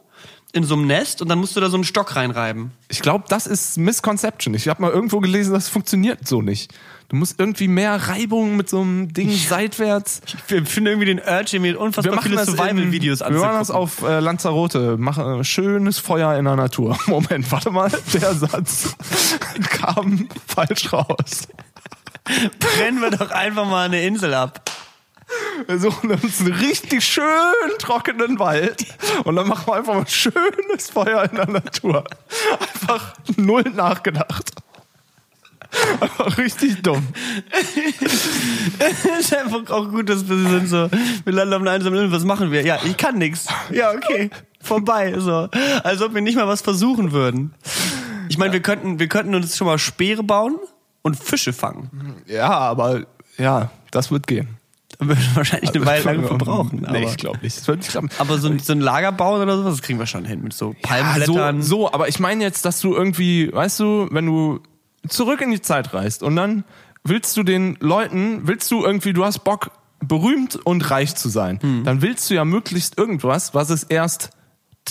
in so einem Nest und dann musst du da so einen Stock reinreiben. Ich glaube, das ist Misconception. Ich habe mal irgendwo gelesen, das funktioniert so nicht. Du musst irgendwie mehr Reibung mit so einem Ding seitwärts. Ich finde irgendwie den Urge, mir unfassbar viele Survival-Videos Wir machen das anzugucken. auf äh, Lanzarote. Machen äh, schönes Feuer in der Natur. Moment, warte mal. Der Satz kam falsch raus. Brennen wir doch einfach mal eine Insel ab. Wir suchen uns einen richtig schön trockenen Wald und dann machen wir einfach mal ein schönes Feuer in der Natur. Einfach null nachgedacht. Richtig dumm. ist einfach auch gut, dass wir sind so, wir landen auf einer einsamen Insel, was machen wir? Ja, ich kann nix. Ja, okay. Vorbei, so. Als ob wir nicht mal was versuchen würden. Ich meine, wir könnten, wir könnten uns schon mal Speere bauen und Fische fangen. Ja, aber ja, das wird gehen. Da würden wir wahrscheinlich eine Weile lang verbrauchen. Aber, Nee, ich glaube nicht. Das wird nicht klappen. aber so, ein- so ein Lager bauen oder sowas, das kriegen wir schon hin mit so Ja, Palmblättern. so, so, aber ich meine jetzt, dass du irgendwie, weißt du, wenn du zurück in die Zeit reist und dann willst du den Leuten, willst du irgendwie, du hast Bock, berühmt und reich zu sein, Hm. dann willst du ja möglichst irgendwas, was es erst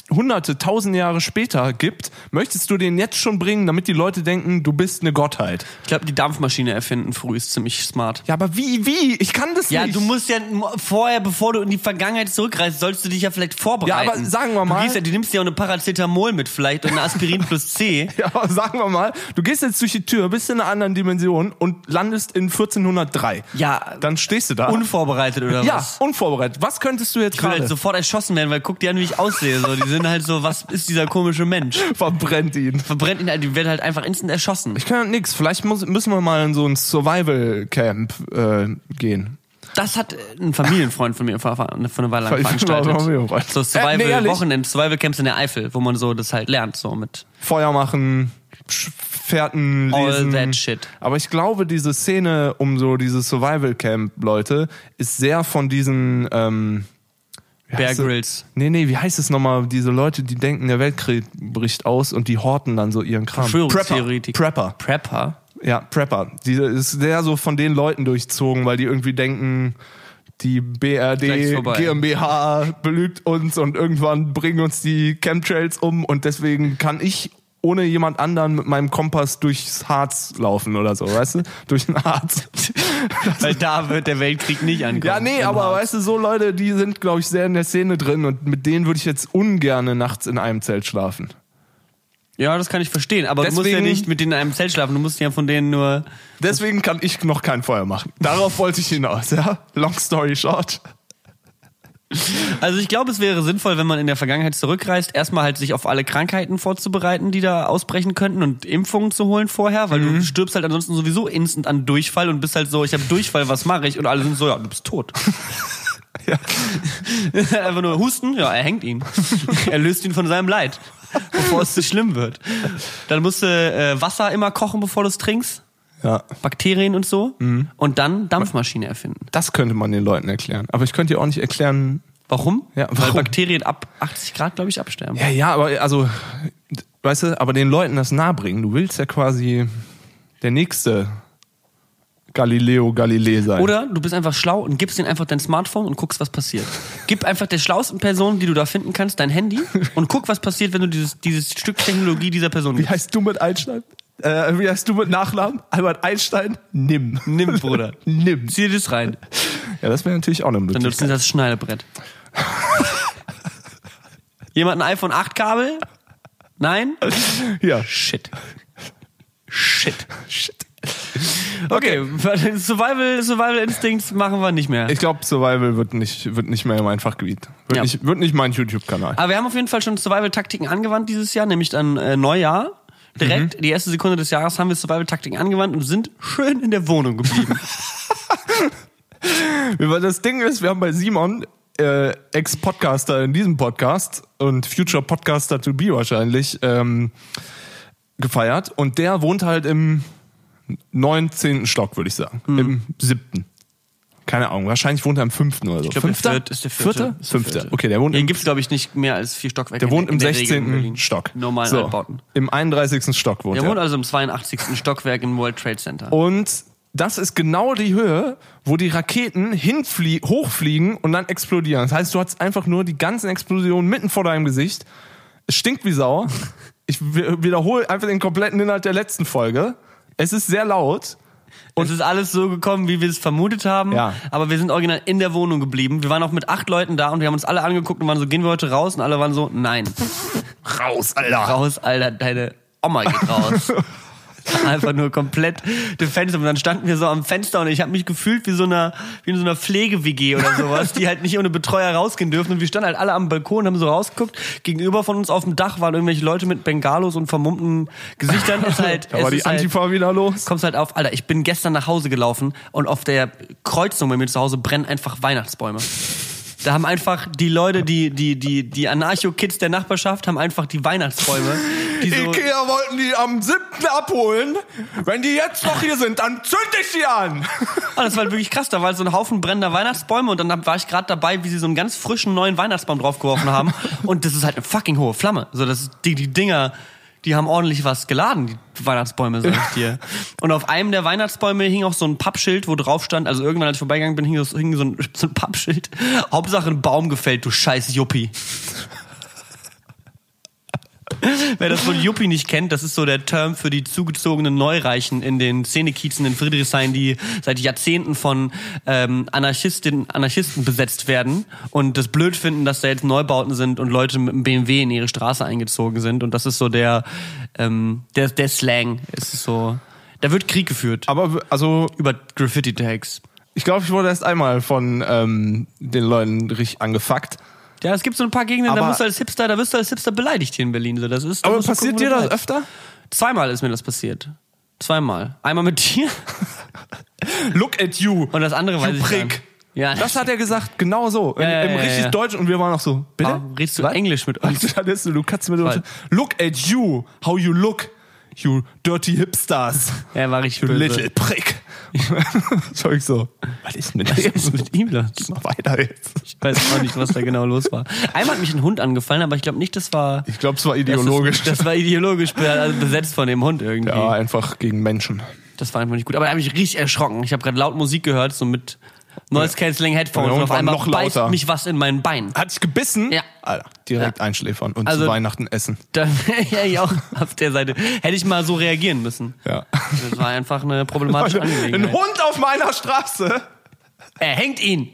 hunderte, tausend Jahre später gibt, möchtest du den jetzt schon bringen, damit die Leute denken, du bist eine Gottheit. Ich glaube, die Dampfmaschine erfinden früh ist ziemlich smart. Ja, aber wie, wie? Ich kann das Ja, nicht. du musst ja vorher, bevor du in die Vergangenheit zurückreist, sollst du dich ja vielleicht vorbereiten. Ja, aber sagen wir mal- Du, ja, du nimmst ja auch eine Paracetamol mit vielleicht und eine Aspirin plus C. Ja, aber sagen wir mal, du gehst jetzt durch die Tür, bist in einer anderen Dimension und landest in 1403. Ja, Dann stehst du da. unvorbereitet oder ja, was? unvorbereitet. Was könntest du jetzt Ich gerade? halt sofort erschossen werden, weil guck dir an, wie ich aussehe. So Die sind halt so, was ist dieser komische Mensch? Verbrennt ihn. Verbrennt ihn halt, die wird halt einfach instant erschossen. Ich kann ja nix. Vielleicht muss, müssen wir mal in so ein Survival-Camp äh, gehen. Das hat ein Familienfreund von mir vor, vor eine Weile lang veranstaltet. So Äh, nee, Survival ehrlich? Wochenend, Survival Camps in der Eifel, wo man so das halt lernt, so mit Feuer machen, Sch- Fährten all lesen. that shit. Aber ich glaube, diese Szene um so diese Survival-Camp-Leute ist sehr von diesen ähm, Bear? Grylls. Nee, nee, wie heißt es nochmal? Diese Leute, die denken, der Weltkrieg bricht aus und die horten dann so ihren Kram. Verschwörungstheoretik. Prepper. Prepper. Ja, Prepper. Die ist sehr so von den Leuten durchzogen, weil die irgendwie denken, die BRD. GmbH belügt uns und irgendwann bringen uns die Chemtrails um und deswegen kann ich ohne jemand anderen mit meinem Kompass durchs Harz laufen oder so, weißt du? Durch den Harz. Weil da wird der Weltkrieg nicht ankommen. ja, nee, aber Harz. weißt du, so Leute, die sind, glaube ich, sehr in der Szene drin und mit denen würde ich jetzt ungerne nachts in einem Zelt schlafen. Ja, das kann ich verstehen. Aber du musst ja Deswegen- nicht mit denen in einem Zelt schlafen. Du musst ja von denen nur. Deswegen kann ich noch kein Feuer machen. Darauf wollte ich hinaus, ja? Long story short. Also ich glaube, es wäre sinnvoll, wenn man in der Vergangenheit zurückreist, erstmal halt sich auf alle Krankheiten vorzubereiten, die da ausbrechen könnten und Impfungen zu holen vorher, weil Mhm. du stirbst halt ansonsten sowieso instant an Durchfall und bist halt so, ich habe Durchfall, was mache ich? Und alle sind so, ja, du bist tot. Ja. Einfach nur husten, ja, er hängt ihn. er löst ihn von seinem Leid, bevor es zu schlimm wird. Dann musst du äh, Wasser immer kochen, bevor du es trinkst. Ja. Bakterien und so. Mhm. Und dann Dampfmaschine erfinden. Das könnte man den Leuten erklären. Aber ich könnte dir auch nicht erklären. Warum? Ja, Weil warum? Bakterien ab 80 Grad, glaube ich, absterben. Ja, ja, aber also, weißt du, aber den Leuten das nahebringen. Du willst ja quasi der nächste Galileo Galilei sein. Oder du bist einfach schlau und gibst denen einfach dein Smartphone und guckst, was passiert. Gib einfach der schlauesten Person, die du da finden kannst, dein Handy und guck, was passiert, wenn du dieses, dieses Stück Technologie dieser Person Wie gibst. heißt du mit Einstein? Äh, wie heißt du mit Nachnamen? Albert Einstein? Nimm. Nimm, Bruder. Nimm. Zieh das rein. Ja, das wäre natürlich auch eine Dann nutzen Möglichkeit. sie das Schneidebrett. Jemand ein iPhone 8 Kabel? Nein? Ja. Shit. Shit. Shit. Okay, Survival, Survival Instincts machen wir nicht mehr. Ich glaube, Survival wird nicht, wird nicht mehr mein Fachgebiet. Wird, Ja. nicht, wird nicht mein YouTube-Kanal. Aber wir haben auf jeden Fall schon Survival-Taktiken angewandt dieses Jahr, nämlich dann äh, Neujahr. Direkt, die erste Sekunde des Jahres haben wir Survival-Taktiken angewandt und sind schön in der Wohnung geblieben. Weil das Ding ist, wir haben bei Simon, äh, Ex-Podcaster in diesem Podcast und Future Podcaster to be wahrscheinlich, ähm, gefeiert. Und der wohnt halt im 19. Stock, würde ich sagen. Im siebten. Keine Ahnung, wahrscheinlich wohnt er im fünften oder so. Ich glaube, der Fünfter? vierte ist der vierte. Vierte? Der vierte. Okay, der wohnt Hier im, gibt's glaube ich, nicht mehr als vier Stockwerke. der wohnt im der Regel in 16. Berlin. Stock. Normalen so, Altbauten. Im 31. Stock wohnt Der er. wohnt also im 82. Stockwerk im World Trade Center. Und das ist genau die Höhe, wo die Raketen hinflie hochfliegen und dann explodieren. Das heißt, du hast einfach nur die ganzen Explosionen mitten vor deinem Gesicht. Es stinkt wie Sau. Ich wi- wiederhole einfach den kompletten Inhalt der letzten Folge. Es ist sehr laut. Und es ist alles so gekommen, wie wir es vermutet haben. Ja. Aber wir sind original in der Wohnung geblieben. Wir waren auch mit acht Leuten da und wir haben uns alle angeguckt und waren so, gehen wir heute raus? Und alle waren so, nein. Raus, Alter. Raus, Alter, deine Oma geht raus. Einfach nur komplett defensive. Und dann standen wir so am Fenster und ich habe mich gefühlt wie so einer, wie in so einer Pflege-WG oder sowas, die halt nicht ohne Betreuer rausgehen dürfen. Und wir standen halt alle am Balkon, haben so rausgeguckt. Gegenüber von uns auf dem Dach waren irgendwelche Leute mit Bengalos und vermummten Gesichtern. Ist halt, Da war die halt, Antifa wieder los. kommst halt auf, Alter, ich bin gestern nach Hause gelaufen und auf der Kreuzung bei mir zu Hause brennen einfach Weihnachtsbäume. Da haben einfach die Leute, die, die, die, die Anarcho-Kids der Nachbarschaft haben einfach die Weihnachtsbäume. Die so, Ikea wollten die am 7. abholen. Wenn die jetzt noch hier sind, dann zünd ich die an. Ah, das war halt wirklich krass. Da war halt so ein Haufen brennender Weihnachtsbäume und dann war ich gerade dabei, wie sie so einen ganz frischen neuen Weihnachtsbaum draufgeworfen haben. Und das ist halt eine fucking hohe Flamme. So, das ist, die, die Dinger, die haben ordentlich was geladen, die Weihnachtsbäume, sag ich dir. Und auf einem der Weihnachtsbäume hing auch so ein Pappschild, wo drauf stand, also irgendwann, als ich vorbeigegangen bin, hing, so- hing so, ein, so ein Pappschild. Hauptsache ein Baum gefällt, du scheiß Juppie. Wer das von Juppie nicht kennt, das ist so der Term für die zugezogenen Neureichen in den Szenekiezen in Friedrichshain, die seit Jahrzehnten von ähm, Anarchistinnen, Anarchisten besetzt werden und das blöd finden, dass da jetzt Neubauten sind und Leute mit einem BMW in ihre Straße eingezogen sind. Und das ist so der, ähm, der, der Slang. Es ist so, da wird Krieg geführt Aber also, über Graffiti-Tags. ich glaube, ich wurde erst einmal von ähm, den Leuten richtig angefuckt. Ja, es gibt so ein paar Gegenden, da Aber- musst du als Hipster, da wirst du als Hipster beleidigt hier in Berlin. So, das ist, da Aber du passiert gucken, dir du das öfter? Zweimal ist mir das passiert. Zweimal. Einmal mit dir Look at you. und das andere weiß You ich gar prick. nicht. Ja, Das hat er gesagt, genau so. Im, Ja, ja, im ja, richtig. Deutsch und wir waren auch so, bitte? Warum redest du Was? Englisch mit uns? So, du kannst mit uns. Look at you, how you look, you dirty hipsters. Ja, war richtig böse. little prick. Ich so. Was ist mit Was ist mit ihm los? Mach weiter jetzt. Ich weiß auch nicht, was da genau los war. Einmal hat mich ein Hund angefallen, aber ich glaube nicht, das war Ich glaube, es war das ideologisch. ist- Das war ideologisch also besetzt von dem Hund irgendwie. ja, einfach gegen Menschen. Das war einfach nicht gut. Aber da habe ich richtig erschrocken. Ich habe gerade laut Musik gehört, so mit Noise Cancelling Headphones Ja, und auf einmal noch beißt lauter. mich was in mein Bein. Hat dich gebissen? Ja. Alter, direkt einschläfern und Also- zu Weihnachten essen. Da wäre ja ich auch auf der Seite. Hätte ich mal so reagieren müssen. Ja. Das war einfach eine problematische Ein Angelegenheit. Hund auf meiner Straße. Er hängt ihn.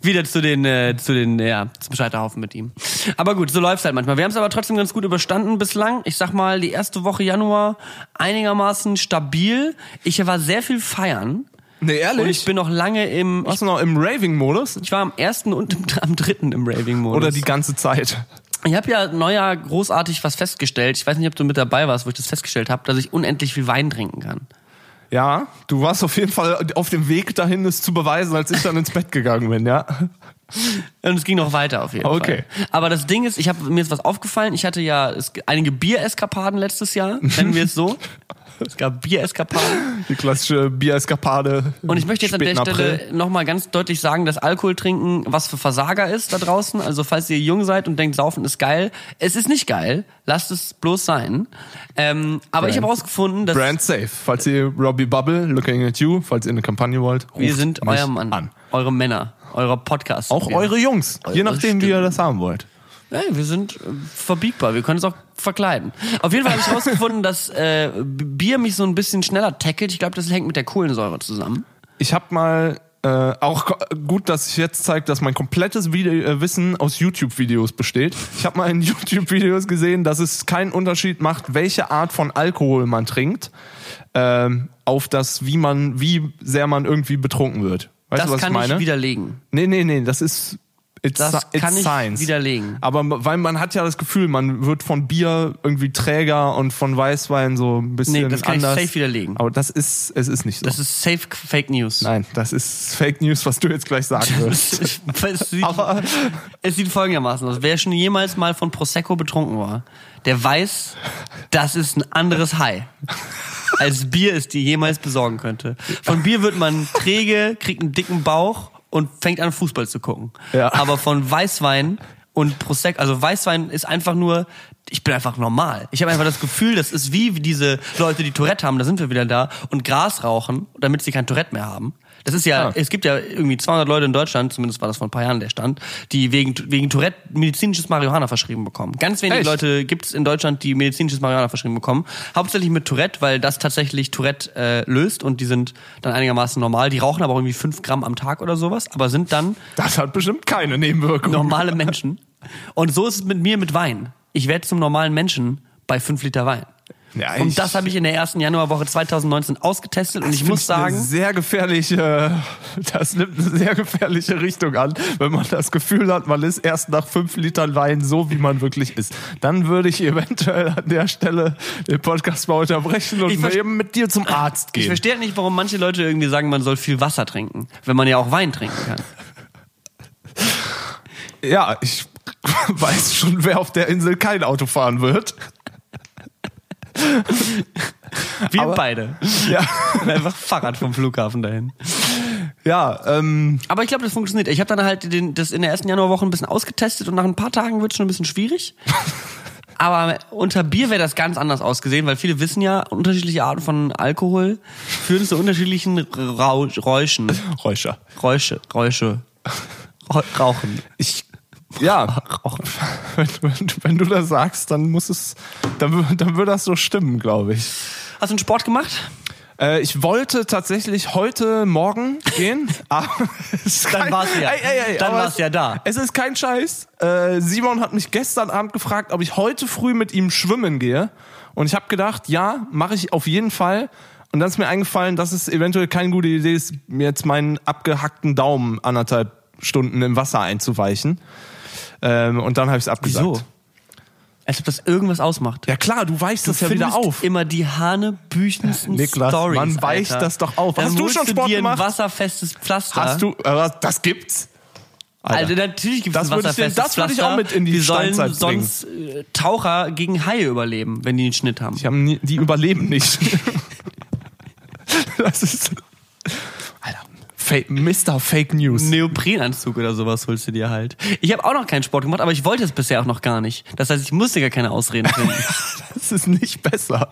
Wieder zu den, äh, zu den, ja, zum Scheiterhaufen mit ihm. Aber gut, so läuft's halt manchmal. Wir haben es aber trotzdem ganz gut überstanden bislang. Ich sag mal, die erste Woche Januar einigermaßen stabil. Ich war sehr viel feiern. Nee, ehrlich? Und ich bin noch lange im, Warst du noch im Raving-Modus? ich war am ersten und am dritten im Raving-Modus. Oder die ganze Zeit? Ich habe ja neuer großartig was festgestellt. Ich weiß nicht, ob du mit dabei warst, wo ich das festgestellt habe, dass ich unendlich viel Wein trinken kann. Ja, du warst auf jeden Fall auf dem Weg dahin, es zu beweisen, als ich dann ins Bett gegangen bin, ja? Und es ging noch weiter auf jeden Okay. Fall. Aber das Ding ist, ich habe mir ist was aufgefallen. Ich hatte ja einige Biereskapaden letztes Jahr, nennen wir es so. Es gab Biereskapaden. Die klassische Biereskapade. Und ich möchte jetzt an der Stelle nochmal ganz deutlich sagen, dass Alkohol trinken was für Versager ist da draußen. Also falls ihr jung seid und denkt, Saufen ist geil, es ist nicht geil. Lasst es bloß sein. Ähm, aber ich habe herausgefunden, dass Brand safe. Falls ihr Robbie Bubble, looking at you, falls ihr eine Kampagne wollt, ruft wir sind euer Mann, an. Eure Männer, eurer Podcast. Auch eure Jungs, je nachdem, wie ihr das haben wollt. Ja, wir sind äh, verbiegbar. Wir können es auch verkleiden. Auf jeden Fall habe ich herausgefunden, dass äh, Bier mich so ein bisschen schneller tackelt. Ich glaube, das hängt mit der Kohlensäure zusammen. Ich habe mal äh, auch gut, dass ich jetzt zeige, dass mein komplettes Video, äh, Wissen aus YouTube-Videos besteht. Ich habe mal in YouTube-Videos gesehen, dass es keinen Unterschied macht, welche Art von Alkohol man trinkt, ähm, auf das, wie man, wie sehr man irgendwie betrunken wird. Weißt das du, was kann ich meine? ich widerlegen. nee, nee, nee, das ist it's, Das it's kann ich science. widerlegen. Aber weil man hat ja das Gefühl, man wird von Bier irgendwie träger und von Weißwein so ein bisschen Nee, das kann anders. ich safe widerlegen. Aber das ist, es ist nicht so. Das ist safe Fake News. Nein, das ist Fake News, was du jetzt gleich sagen wirst. es, sieht, Aber es sieht folgendermaßen aus. Wer schon jemals mal von Prosecco betrunken war, der weiß, das ist ein anderes High. Als Bier es dir jemals besorgen könnte. Von Bier wird man träge, kriegt einen dicken Bauch und fängt an Fußball zu gucken. Ja. Aber von Weißwein und Prosecco, also Weißwein ist einfach nur, ich bin einfach normal. Ich habe einfach das Gefühl, das ist wie diese Leute, die Tourette haben, da sind wir wieder da, und Gras rauchen, damit sie kein Tourette mehr haben. Das ist ja, Ah. es gibt ja irgendwie 200 Leute in Deutschland, zumindest war das vor ein paar Jahren der Stand, die wegen, wegen Tourette medizinisches Marihuana verschrieben bekommen. Ganz wenige Echt? Leute gibt es in Deutschland, die medizinisches Marihuana verschrieben bekommen. Hauptsächlich mit Tourette, weil das tatsächlich Tourette äh, löst und die sind dann einigermaßen normal. Die rauchen aber irgendwie 5 Gramm am Tag oder sowas, aber sind dann das hat bestimmt keine Nebenwirkung. normale Menschen. Und so ist es mit mir mit Wein. Ich werde zum normalen Menschen bei 5 Liter Wein. Ja, ich- und das habe ich in der ersten Januarwoche 2019 ausgetestet und ich muss eine sagen, sehr gefährliche, das nimmt eine sehr gefährliche Richtung an, wenn man das Gefühl hat, man ist erst nach fünf Litern Wein so, wie man wirklich ist. Dann würde ich eventuell an der Stelle den Podcast mal unterbrechen und Ich eben mit dir zum Arzt ich gehen. verstehe halt nicht, warum manche Leute irgendwie sagen, man soll viel Wasser trinken, wenn man ja auch Wein trinken kann. Ja, ich weiß schon, wer auf der Insel kein Auto fahren wird. Wir Aber- beide. Ja, Einfach Fahrrad vom Flughafen dahin. ja ähm, Aber ich glaube, das funktioniert. Ich habe dann halt den, das in der ersten Januarwoche ein bisschen ausgetestet und nach ein paar Tagen wird es schon ein bisschen schwierig. Aber unter Bier wäre das ganz anders ausgesehen, weil viele wissen ja, unterschiedliche Arten von Alkohol führen zu unterschiedlichen Räuschen. Räuscher. Räusche, Räusche. Rau- Rauchen. Ich, ja, wenn, wenn, wenn du das sagst, dann muss es, dann, dann wird das so stimmen, glaube ich. Hast du einen Sport gemacht? Äh, ich wollte tatsächlich heute Morgen gehen. aber es Dann kein- war's ja. Dann aber war's es- ja da. Es ist kein Scheiß. Äh, Simon hat mich gestern Abend gefragt, ob ich heute früh mit ihm schwimmen gehe. Und ich habe gedacht, ja, mache ich auf jeden Fall. Und dann ist mir eingefallen, dass es eventuell keine gute Idee ist, mir jetzt meinen abgehackten Daumen anderthalb Stunden im Wasser einzuweichen. Ähm, und dann habe ich es abgesagt. Wieso? Als ob das irgendwas ausmacht. Ja klar, du weichst das ja wieder auf. immer die hanebüchensten Niklas, Stories. man weicht Alter. das doch auf. Dann Hast du schon Sport dir gemacht? ein wasserfestes Pflaster. Hast du, äh, das gibt's. Also natürlich gibt es ein wasserfestes das würde ich auch mit in die Wie sollen Steinzeit sonst äh, Taucher gegen Haie überleben, wenn die einen Schnitt haben? Die, haben nie, die überleben nicht. das ist. Fake, Mr. Fake News. Neoprenanzug oder sowas holst du dir halt. Ich habe auch noch keinen Sport gemacht, aber ich wollte es bisher auch noch gar nicht. Das heißt, ich musste gar keine Ausreden finden. Das ist nicht besser.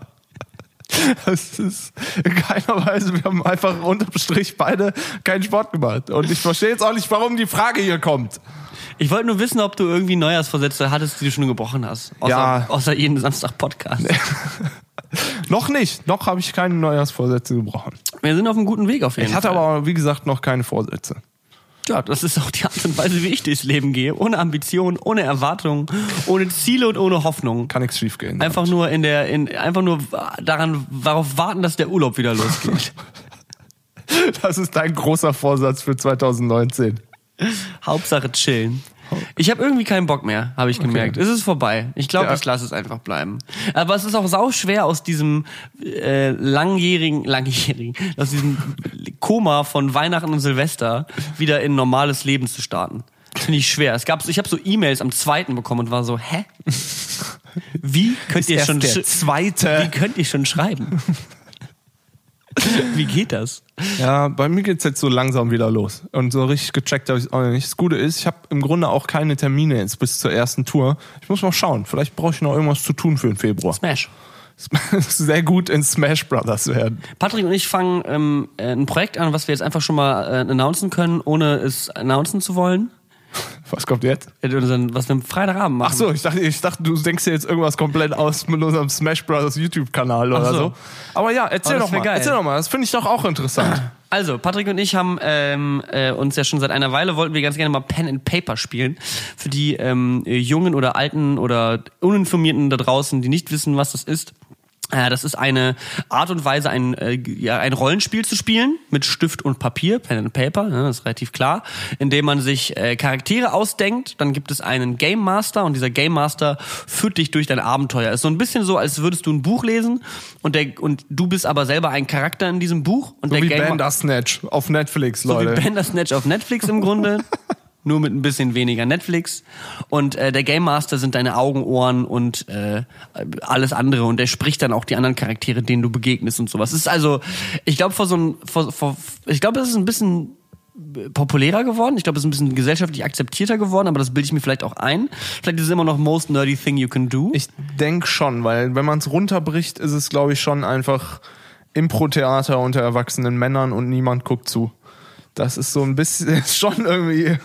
Das ist in keiner Weise, wir haben einfach unterm Strich beide keinen Sport gemacht. Und ich verstehe jetzt auch nicht, warum die Frage hier kommt. Ich wollte nur wissen, ob du irgendwie Neujahrsvorsätze hattest, die du schon gebrochen hast. Außer, Ja. außer jeden Samstag Podcast. Noch nicht. Noch habe ich keine Neujahrsvorsätze gebrochen. Wir sind auf einem guten Weg auf jeden Ich hatte Fall. aber, wie gesagt, noch keine Vorsätze. Ja, das ist auch die Art und Weise, wie ich durchs Leben gehe. Ohne Ambition, ohne Erwartungen, ohne Ziele und ohne Hoffnung. Kann nichts schief gehen. Einfach nur in der, in, einfach nur daran, darauf warten, dass der Urlaub wieder losgeht. Das ist dein großer Vorsatz für 2019. Hauptsache chillen. Ich habe irgendwie keinen Bock mehr, habe ich gemerkt. Es ist vorbei. Ich glaube, Ja. ich lasse es einfach bleiben. Aber es ist auch sau schwer aus diesem äh, langjährigen, langjährigen, aus diesem Koma von Weihnachten und Silvester wieder in normales Leben zu starten. Finde ich schwer. Es gab, so- ich habe so E-Mails am zweiten bekommen und war so, hä? Wie könnt ihr Erst schon der zweite. Wie könnt ihr schon schreiben? Wie geht das? Ja, bei mir geht's jetzt so langsam wieder los. Und so richtig gecheckt habe ich auch nicht. Das Gute ist, ich habe im Grunde auch keine Termine jetzt bis zur ersten Tour. Ich muss mal schauen. Vielleicht brauche ich noch irgendwas zu tun für den Februar. Smash. Sehr gut in Smash Brothers werden. Patrick und ich fangen ähm, äh, ein Projekt an, was wir jetzt einfach schon mal äh, announcen können, ohne es announcen zu wollen. Was kommt jetzt? Was wir am Freitagabend machen. Ach so, ich dachte, ich dachte, du denkst dir jetzt irgendwas komplett aus mit unserem Smash Brothers YouTube-Kanal oder so. so. Aber ja, erzähl Aber das doch mal. geil. Erzähl doch mal. Das finde ich doch auch interessant. Also, Patrick und ich haben ähm, äh, uns ja schon seit einer Weile wollten wir ganz gerne mal Pen and Paper spielen. Für die ähm, äh, Jungen oder Alten oder Uninformierten da draußen, die nicht wissen, was das ist. Äh, Das ist eine Art und Weise, ein, äh, ja, ein Rollenspiel zu spielen mit Stift und Papier, Pen and Paper, ne, das ist relativ klar, indem man sich äh, Charaktere ausdenkt. Dann gibt es einen Game Master und dieser Game Master führt dich durch dein Abenteuer. Ist so ein bisschen so, als würdest du ein Buch lesen und der und du bist aber selber ein Charakter in diesem Buch und So der wie Game Bandersnatch auf Netflix, so Leute. wie Bandersnatch auf Netflix im Grunde. Nur mit ein bisschen weniger Netflix. Und äh, der Game Master sind deine Augen, Ohren und äh, alles andere. Und der spricht dann auch die anderen Charaktere, denen du begegnest und sowas. Es ist also, ich glaube, vor so ein, vor, vor, ich glaube, das ist ein bisschen populärer geworden. Ich glaube, es ist ein bisschen gesellschaftlich akzeptierter geworden, aber das bilde ich mir vielleicht auch ein. Vielleicht ist es immer noch most nerdy thing you can do. Ich denk schon, weil wenn man es runterbricht, ist es, glaube ich, schon einfach Impro-Theater unter erwachsenen Männern und niemand guckt zu. Das ist so ein bisschen ist schon irgendwie.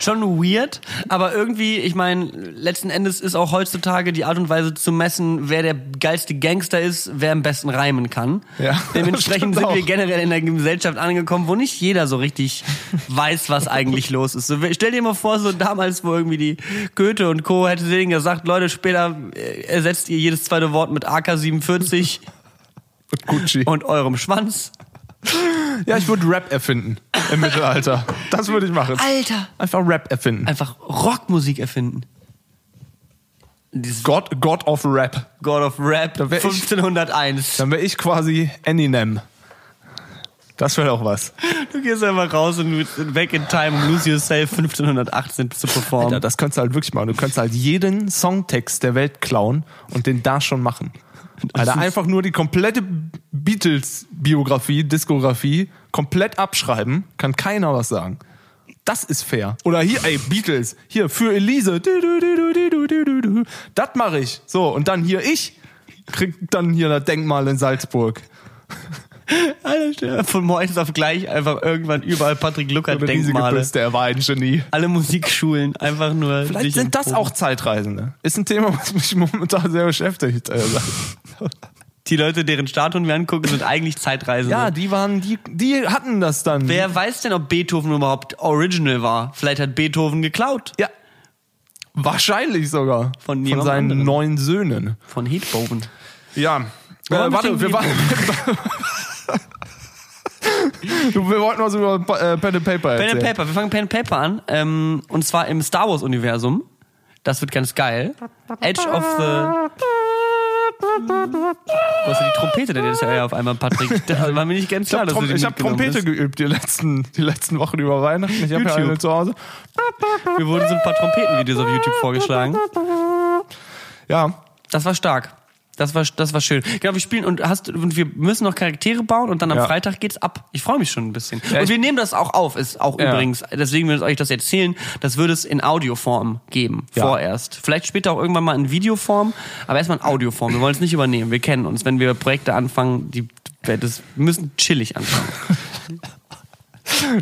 schon weird, aber irgendwie, ich meine, letzten Endes ist auch heutzutage die Art und Weise zu messen, wer der geilste Gangster ist, wer am besten reimen kann. Ja, Dementsprechend sind auch. wir generell in der Gesellschaft angekommen, wo nicht jeder so richtig weiß, was eigentlich los ist. So, stell dir mal vor, so damals, wo irgendwie die Goethe und Co. hätte denen gesagt, Leute, später äh, ersetzt ihr jedes zweite Wort mit AK-47 Gucci. und eurem Schwanz. Ja, ich würde Rap erfinden im Mittelalter. Das würde ich machen. Alter! Einfach Rap erfinden. Einfach Rockmusik erfinden. Dieses God, God of Rap. God of Rap Da wär ich- 1501. Dann wäre ich quasi Eminem. Das wäre doch was. Du gehst einfach raus und back in time und lose yourself 1518 zu performen. Ja, das könntest du halt wirklich machen. Du könntest halt jeden Songtext der Welt klauen und den da schon machen. Alter, einfach nur die komplette Beatles-Biografie, Diskografie komplett abschreiben, kann keiner was sagen. Das ist fair. Oder hier, ey, Beatles, hier, für Elise. Das mache ich. So, und dann hier ich, krieg dann hier das Denkmal in Salzburg. Alter, von morgens auf gleich einfach irgendwann überall Patrick Luckert riesige Denkmale. Büste, er war ein Genie. Alle Musikschulen einfach nur. Vielleicht sind das auch Zeitreisende. Ist ein Thema, was mich momentan sehr beschäftigt. Die Leute, deren Statuen wir angucken, sind eigentlich Zeitreisende. Ja, die waren, die, die hatten das dann. Wer weiß denn, ob Beethoven überhaupt original war? Vielleicht hat Beethoven geklaut. Ja. Wahrscheinlich sogar. Von Von seinen anderem. neun Söhnen. Von Beethoven. Ja. Äh, wir warte, wir waren. Wir wollten was über äh, Pen and Paper Pen erzählen. and Paper. Wir fangen Pen and Paper an. Ähm, und zwar im Star Wars Universum. Das wird ganz geil. Edge of the. Wo ist denn die Trompete denn jetzt ja auf einmal, Patrick? Das war mir nicht ganz Ich klar, habe dass du die hab mitgenommen Trompete bist. geübt die letzten, die letzten Wochen über Weihnachten. Ich habe ja eine zu Hause. Wir wurden so ein paar Trompetenvideos auf YouTube vorgeschlagen. Ja, Das war stark. Das war, das war schön. Genau, wir spielen und hast und wir müssen noch Charaktere bauen und dann am Ja. Freitag geht's ab. Ich freue mich schon ein bisschen. Ja, und wir nehmen das auch auf, ist auch Ja. übrigens, deswegen will ich euch das erzählen, das würde es in Audioform geben, vorerst. Vielleicht später auch irgendwann mal in Videoform, aber erstmal in Audioform. Wir wollen es nicht übernehmen. Wir kennen uns. Wenn wir Projekte anfangen, die das wir müssen chillig anfangen.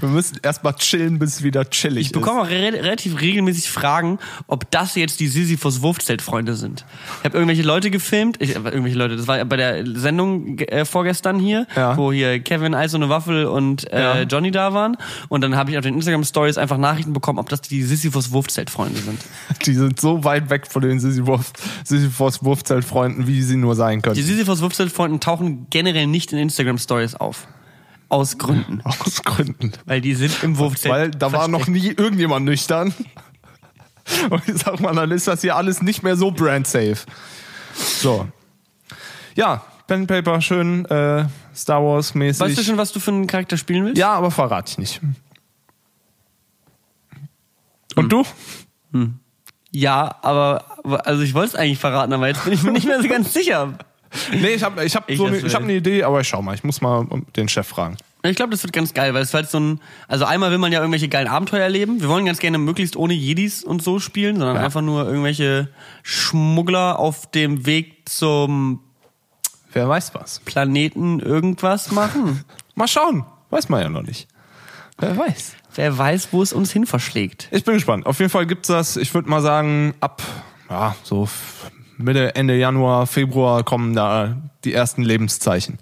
wir müssen erstmal chillen, bis es wieder chillig Ich bekomme auch re relativ regelmäßig Fragen, ob das jetzt die Sisyphus Wurfzelt-Freunde sind. Ich habe irgendwelche Leute gefilmt, ich, äh, irgendwelche Leute, das war bei der Sendung äh, vorgestern hier, Ja. wo hier Kevin, Eis und eine Waffel und äh, Ja. Johnny da waren. Und dann habe ich auf den Instagram-Stories einfach Nachrichten bekommen, ob das die Sisyphus Wurfzelt-Freunde sind. ist. Die sind so weit weg von den Sisyphos, Sisyphos Wurfzeltfreunden, wie sie nur sein können. Die Sisyphus Wurfzelt-Freunden tauchen generell nicht in Instagram-Stories auf. Aus Gründen. Aus Gründen. Weil die sind im Wurfzelt. Weil da war noch nie irgendjemand nüchtern. Und ich sag mal, dann ist das hier alles nicht mehr so brand safe. So. Ja, Pen and Paper, schön äh, Star Wars mäßig. Weißt du schon, was du für einen Charakter spielen willst? Ja, aber verrate ich nicht. Und du? Ja, aber also ich wollte es eigentlich verraten, aber jetzt bin ich mir nicht mehr so ganz sicher. Nee, ich habe ich hab Ich so ne, ich will. hab eine Idee, aber ich schau mal. Ich muss mal den Chef fragen. Ich glaube, das wird ganz geil, weil es halt so ein, also einmal will man ja irgendwelche geilen Abenteuer erleben. Wir wollen ganz gerne möglichst ohne Jedis und so spielen, sondern Ja. einfach nur irgendwelche Schmuggler auf dem Weg zum Wer weiß was. Planeten irgendwas machen. Mal schauen. Weiß man ja noch nicht. Wer weiß. Wer weiß, wo es uns hin verschlägt. Ich bin gespannt. Auf jeden Fall gibt's das, ich würde mal sagen, ab ja, so Mitte, Ende Januar, Februar kommen da die ersten Lebenszeichen.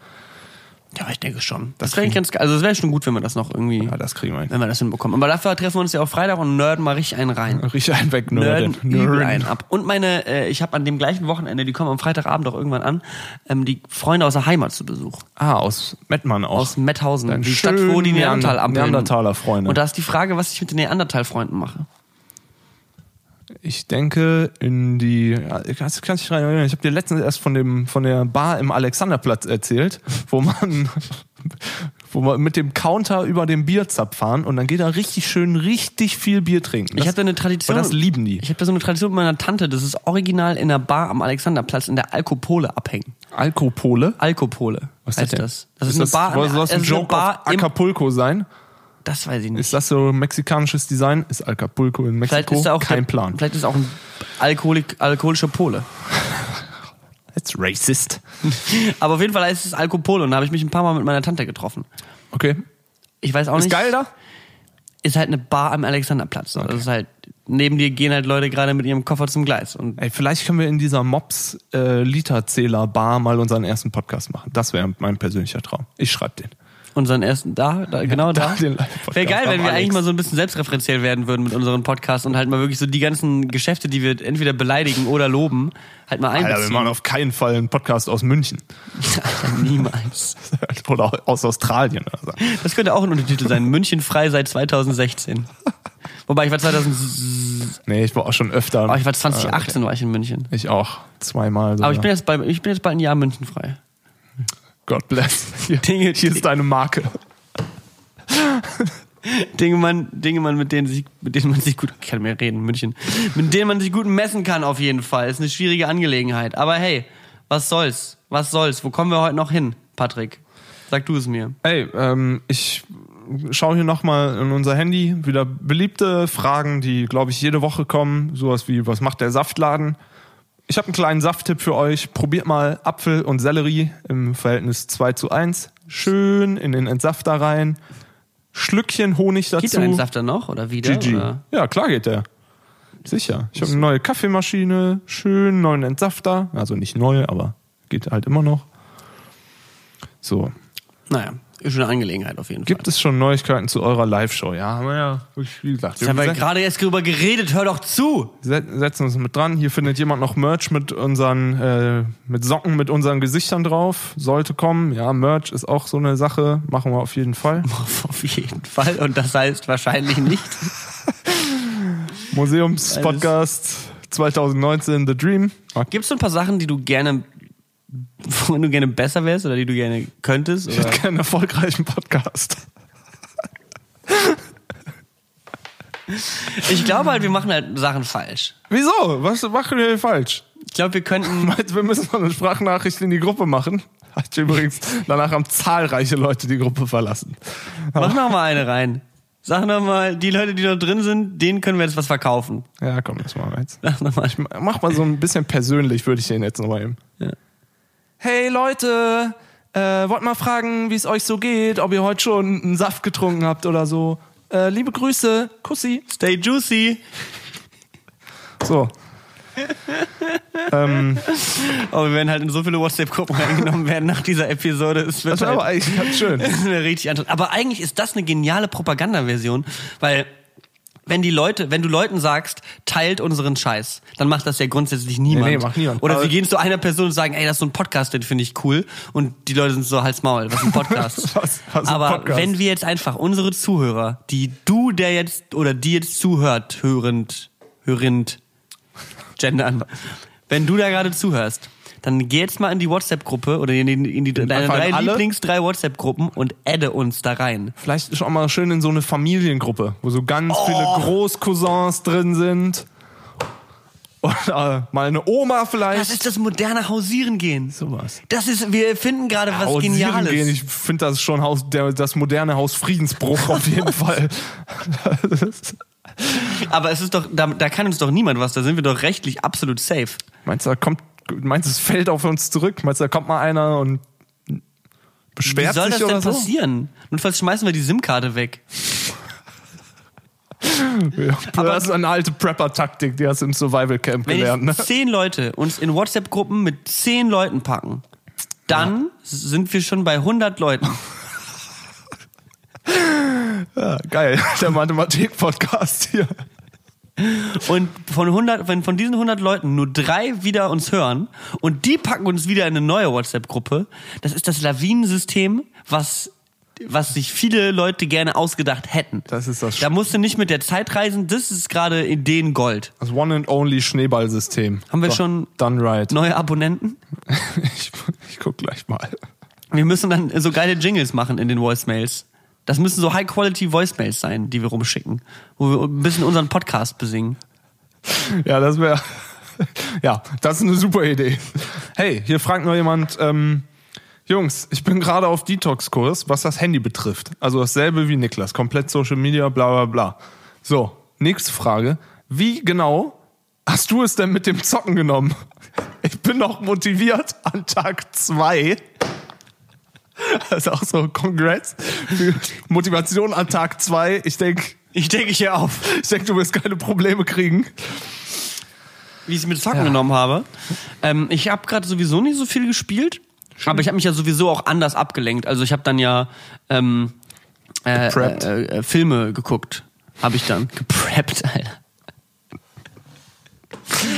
Ja, ich denke schon. Das, Das wäre ganz. Also es wäre schon gut, wenn wir das noch irgendwie, Ja, das kriegen wir hin. wenn wir das hinbekommen. Aber dafür treffen wir uns ja auch Freitag und nerden mal richtig einen rein. Riech einen weg, Nerden Nerdin. einen ab. Und meine, äh, ich habe an dem gleichen Wochenende, die kommen am Freitagabend auch irgendwann an, ähm, die Freunde aus der Heimat zu Besuch. Ah, aus Mettmann auch. Aus Metthausen, die Stadt, wo die Neandertal-Ampeln. Neandertaler-Freunde. Und da ist die Frage, was ich mit den Neandertal-Freunden mache. Ich denke in die, kannst, kannst dich rein erinnern, ich habe dir letztens erst von dem von der Bar im Alexanderplatz erzählt, wo man wo man mit dem Counter über dem Bierzapf fahren und dann geht da richtig schön richtig viel Bier trinken. Ich Das- habe da eine Tradition. und das lieben die. Ich habe da so eine Tradition mit meiner Tante, das ist original in der Bar am Alexanderplatz in der Alkopole abhängen. Alkopole. Alkopole. Was heißt das? Das ist, eine Bar. Soll das es ein ist eine Joke Bar Acapulco sein? Das weiß ich nicht. Ist das so mexikanisches Design? Ist Acapulco in vielleicht Mexiko? ist da auch Kein der, Plan. Vielleicht ist auch ein Alkoholik, alkoholischer Pole. That's racist. Aber auf jeden Fall heißt es Alkopole und da habe ich mich ein paar Mal mit meiner Tante getroffen. Okay. Ich weiß auch Ist nicht. geil da? Ist halt eine Bar am Alexanderplatz. So. Das ist halt neben dir gehen halt Leute gerade mit ihrem Koffer zum Gleis und Ey, vielleicht können wir in dieser Mops äh, Literzähler Bar mal unseren ersten Podcast machen. Das wäre mein persönlicher Traum. Ich schreibe den. Unseren ersten da, da genau da da. Wäre geil, wenn wir Alex. eigentlich mal so ein bisschen selbstreferenziell werden würden mit unseren Podcasts und halt mal wirklich so die ganzen Geschäfte, die wir entweder beleidigen oder loben, halt mal Alter, wir einbeziehen. machen auf keinen Fall einen Podcast aus München. Alter, niemals. oder aus Australien. oder so. Das könnte auch ein Untertitel sein. München frei seit 2016. Wobei ich war 2000, Nee, ich war auch schon öfter. oh, ich war 2018 war ich in München. Ich auch. Zweimal. Aber ich sogar. bin jetzt bei, ich bin jetzt bald ein Jahr München frei. God bless. Hier, Dinge- hier ist deine Marke. Dingemann, Dingemann, mit denen sich, mit denen man sich gut, ich kann mehr reden, München, mit denen man sich gut messen kann auf jeden Fall. Ist eine schwierige Angelegenheit. Aber hey, was soll's? Was soll's? Wo kommen wir heute noch hin, Patrick? Sag du es mir. Ey, ähm, ich schaue hier nochmal in unser Handy. Wieder beliebte Fragen, die, glaube ich, jede Woche kommen. Sowas wie, was macht der Saftladen? Ich habe einen kleinen Safttipp für euch. Probiert mal Apfel und Sellerie im Verhältnis 2 zu 1. Schön in den Entsafter rein. Schlückchen Honig dazu. Geht der Safter noch oder wieder? GG. Oder? Ja, klar geht der. Sicher. Ich habe eine neue Kaffeemaschine, schön neuen Entsafter. Also nicht neu, aber geht halt immer noch. So. Naja. Ist schon eine Angelegenheit auf jeden Gibt es schon Neuigkeiten zu eurer Live-Show? Ja, haben wir ja, wie gesagt. Fall. Ich habe ja wir gerade erst drüber geredet, hör doch zu! se- setzen uns mit dran. Hier findet jemand noch Merch mit unseren, äh, mit Socken mit unseren Gesichtern drauf. Sollte kommen. Ja, Merch ist auch so eine Sache. Machen wir auf jeden Fall. Auf jeden Fall. Und das heißt wahrscheinlich nicht. Museumspodcast 2019 The Dream. Gibt es so ein paar Sachen, die du gerne, worin du gerne besser wärst oder die du gerne könntest? Ich Oder? hätte gerne einen erfolgreichen Podcast. Ich glaube halt, wir machen halt Sachen falsch. Wieso? Was machen wir falsch? Ich glaube, wir könnten. Wir müssen mal eine Sprachnachricht in die Gruppe machen? Hat übrigens, danach haben zahlreiche Leute die Gruppe verlassen. Mach noch mal eine rein. Sag noch mal, die Leute, die noch drin sind, denen können wir jetzt was verkaufen. Ja, komm, das machen wir jetzt. Sag noch mal. Mach mal so ein bisschen persönlich, würde ich den jetzt nochmal eben. Ja. Hey Leute, äh, wollt mal fragen, wie es euch so geht, ob ihr heute schon einen Saft getrunken habt oder so. Äh, liebe Grüße, Kussi. Stay juicy. So. ähm, Aber wir werden halt in so viele WhatsApp-Gruppen reingenommen werden nach dieser Episode. Es wird das aber halt, eigentlich ganz schön. richtig anstrengend. Aber eigentlich ist das eine geniale Propagandaversion, weil wenn die Leute, wenn du Leuten sagst, teilt unseren Scheiß, dann macht das ja grundsätzlich niemand. Nee, nee, macht niemand. Oder Aber- sie gehen zu einer Person und sagen, ey, das ist so ein Podcast, den finde ich cool. Und die Leute sind so Hals Maul, was ist ein Podcast? Was- was ist ein Aber Podcast? wenn wir jetzt einfach unsere Zuhörer, die du, der jetzt oder die jetzt zuhört, hörend, hörend, gendern, wenn du da gerade zuhörst, dann geh jetzt mal in die WhatsApp-Gruppe oder in die, in die deine drei alle? Lieblings drei WhatsApp-Gruppen und adde uns da rein. Vielleicht ist auch mal schön in so eine Familiengruppe, wo so ganz viele Großcousins drin sind. Oder mal eine Oma vielleicht. Das ist das moderne Hausieren gehen. sowas. Das ist, wir finden gerade was Hausieren Geniales. Gehen. Ich finde das schon Haus, der, das moderne Haus Friedensbruch auf jeden Fall. Aber es ist doch, da, da kann uns doch niemand was, da sind wir doch rechtlich absolut safe. Meinst du, da kommt, meinst du, es fällt auf uns zurück? Meinst du, da kommt mal einer und Wie beschwert soll sich das oder denn so? passieren? Notfalls schmeißen wir die SIM-Karte weg. Ja, aber das ist eine alte Prepper-Taktik, die hast du im Survival Camp Wenn gelernt. Ne? zehn Leute uns in WhatsApp-Gruppen mit zehn Leuten packen, dann sind wir schon bei 100 Leuten. Ja, geil, der Mathematik-Podcast hier. Und von 100, wenn von diesen 100 Leuten nur drei wieder uns hören und die packen uns wieder in eine neue WhatsApp-Gruppe, das ist das Lawinensystem, was, was sich viele Leute gerne ausgedacht hätten. Das ist das Da musst du nicht mit der Zeit reisen, das ist gerade Ideen Gold. Das One and Only Schneeballsystem. Haben wir So, schon- Done right. Neue Abonnenten? Ich, ich guck gleich mal. Wir müssen dann so geile Jingles machen in den Voicemails. Das müssen so High-Quality-Voicemails sein, die wir rumschicken, wo wir ein bisschen unseren Podcast besingen. Ja, das wäre. Ja, das ist eine super Idee. Hey, hier fragt noch jemand, ähm, Jungs, ich bin gerade auf Detox-Kurs, was das Handy betrifft. Also dasselbe wie Niklas, komplett Social Media, bla bla bla. So, nächste Frage. Wie genau hast du es denn mit dem Zocken genommen? Ich bin noch motiviert an Tag zwei. Also auch so, congrats. Motivation an Tag zwei. Ich denke, Ich denke hier auf. ich denk, du wirst keine Probleme kriegen. wie ich es mit Zocken genommen habe. Ähm, ich habe gerade sowieso nicht so viel gespielt, aber ich habe mich ja sowieso auch anders abgelenkt. Also ich habe dann ja ähm, äh, äh, äh, Filme geguckt, habe ich dann gepreppt, Alter.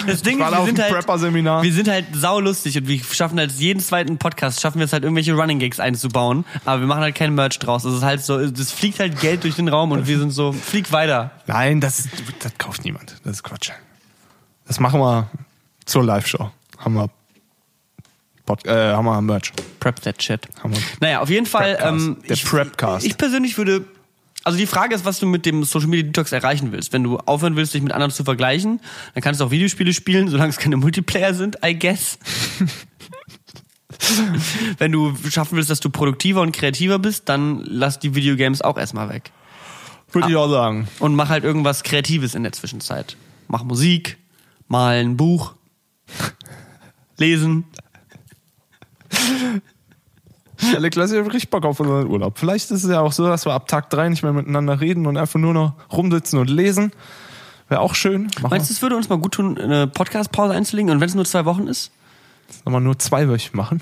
Das Ding war ist, wir auf sind halt, Prepper-Seminar. wir sind halt saulustig und wir schaffen halt jeden zweiten Podcast, schaffen wir es halt irgendwelche Running Gigs einzubauen, aber wir machen halt kein Merch draus. Das ist halt so, das fliegt halt Geld durch den Raum und wir sind so, flieg weiter. Nein, das, das kauft niemand. Das ist Quatsch. Das machen wir zur Live-Show. Haben wir, Pod, äh, haben wir Merch. Prep that shit. Haben wir. Naja, auf jeden Fall. Prepcast. Ähm, Der ich, Prepcast. Ich persönlich würde. Also die Frage ist, was du mit dem Social Media Detox erreichen willst. Wenn du aufhören willst, dich mit anderen zu vergleichen, dann kannst du auch Videospiele spielen, solange es keine Multiplayer sind, I guess. Wenn du schaffen willst, dass du produktiver und kreativer bist, dann lass die Videogames auch erstmal weg. Würde ich auch sagen. Und mach halt irgendwas Kreatives in der Zwischenzeit. Mach Musik, malen, Buch, lesen. Ja, Niklas, ich hab richtig Bock auf unseren Urlaub. Vielleicht ist es ja auch so, dass wir ab Tag drei nicht mehr miteinander reden und einfach nur noch rumsitzen und lesen. Wäre auch schön. Machen Meinst du, es würde uns mal gut tun, eine Podcast-Pause einzulegen? Und wenn es nur zwei Wochen ist? Sollen wir nur zweiwöchig machen?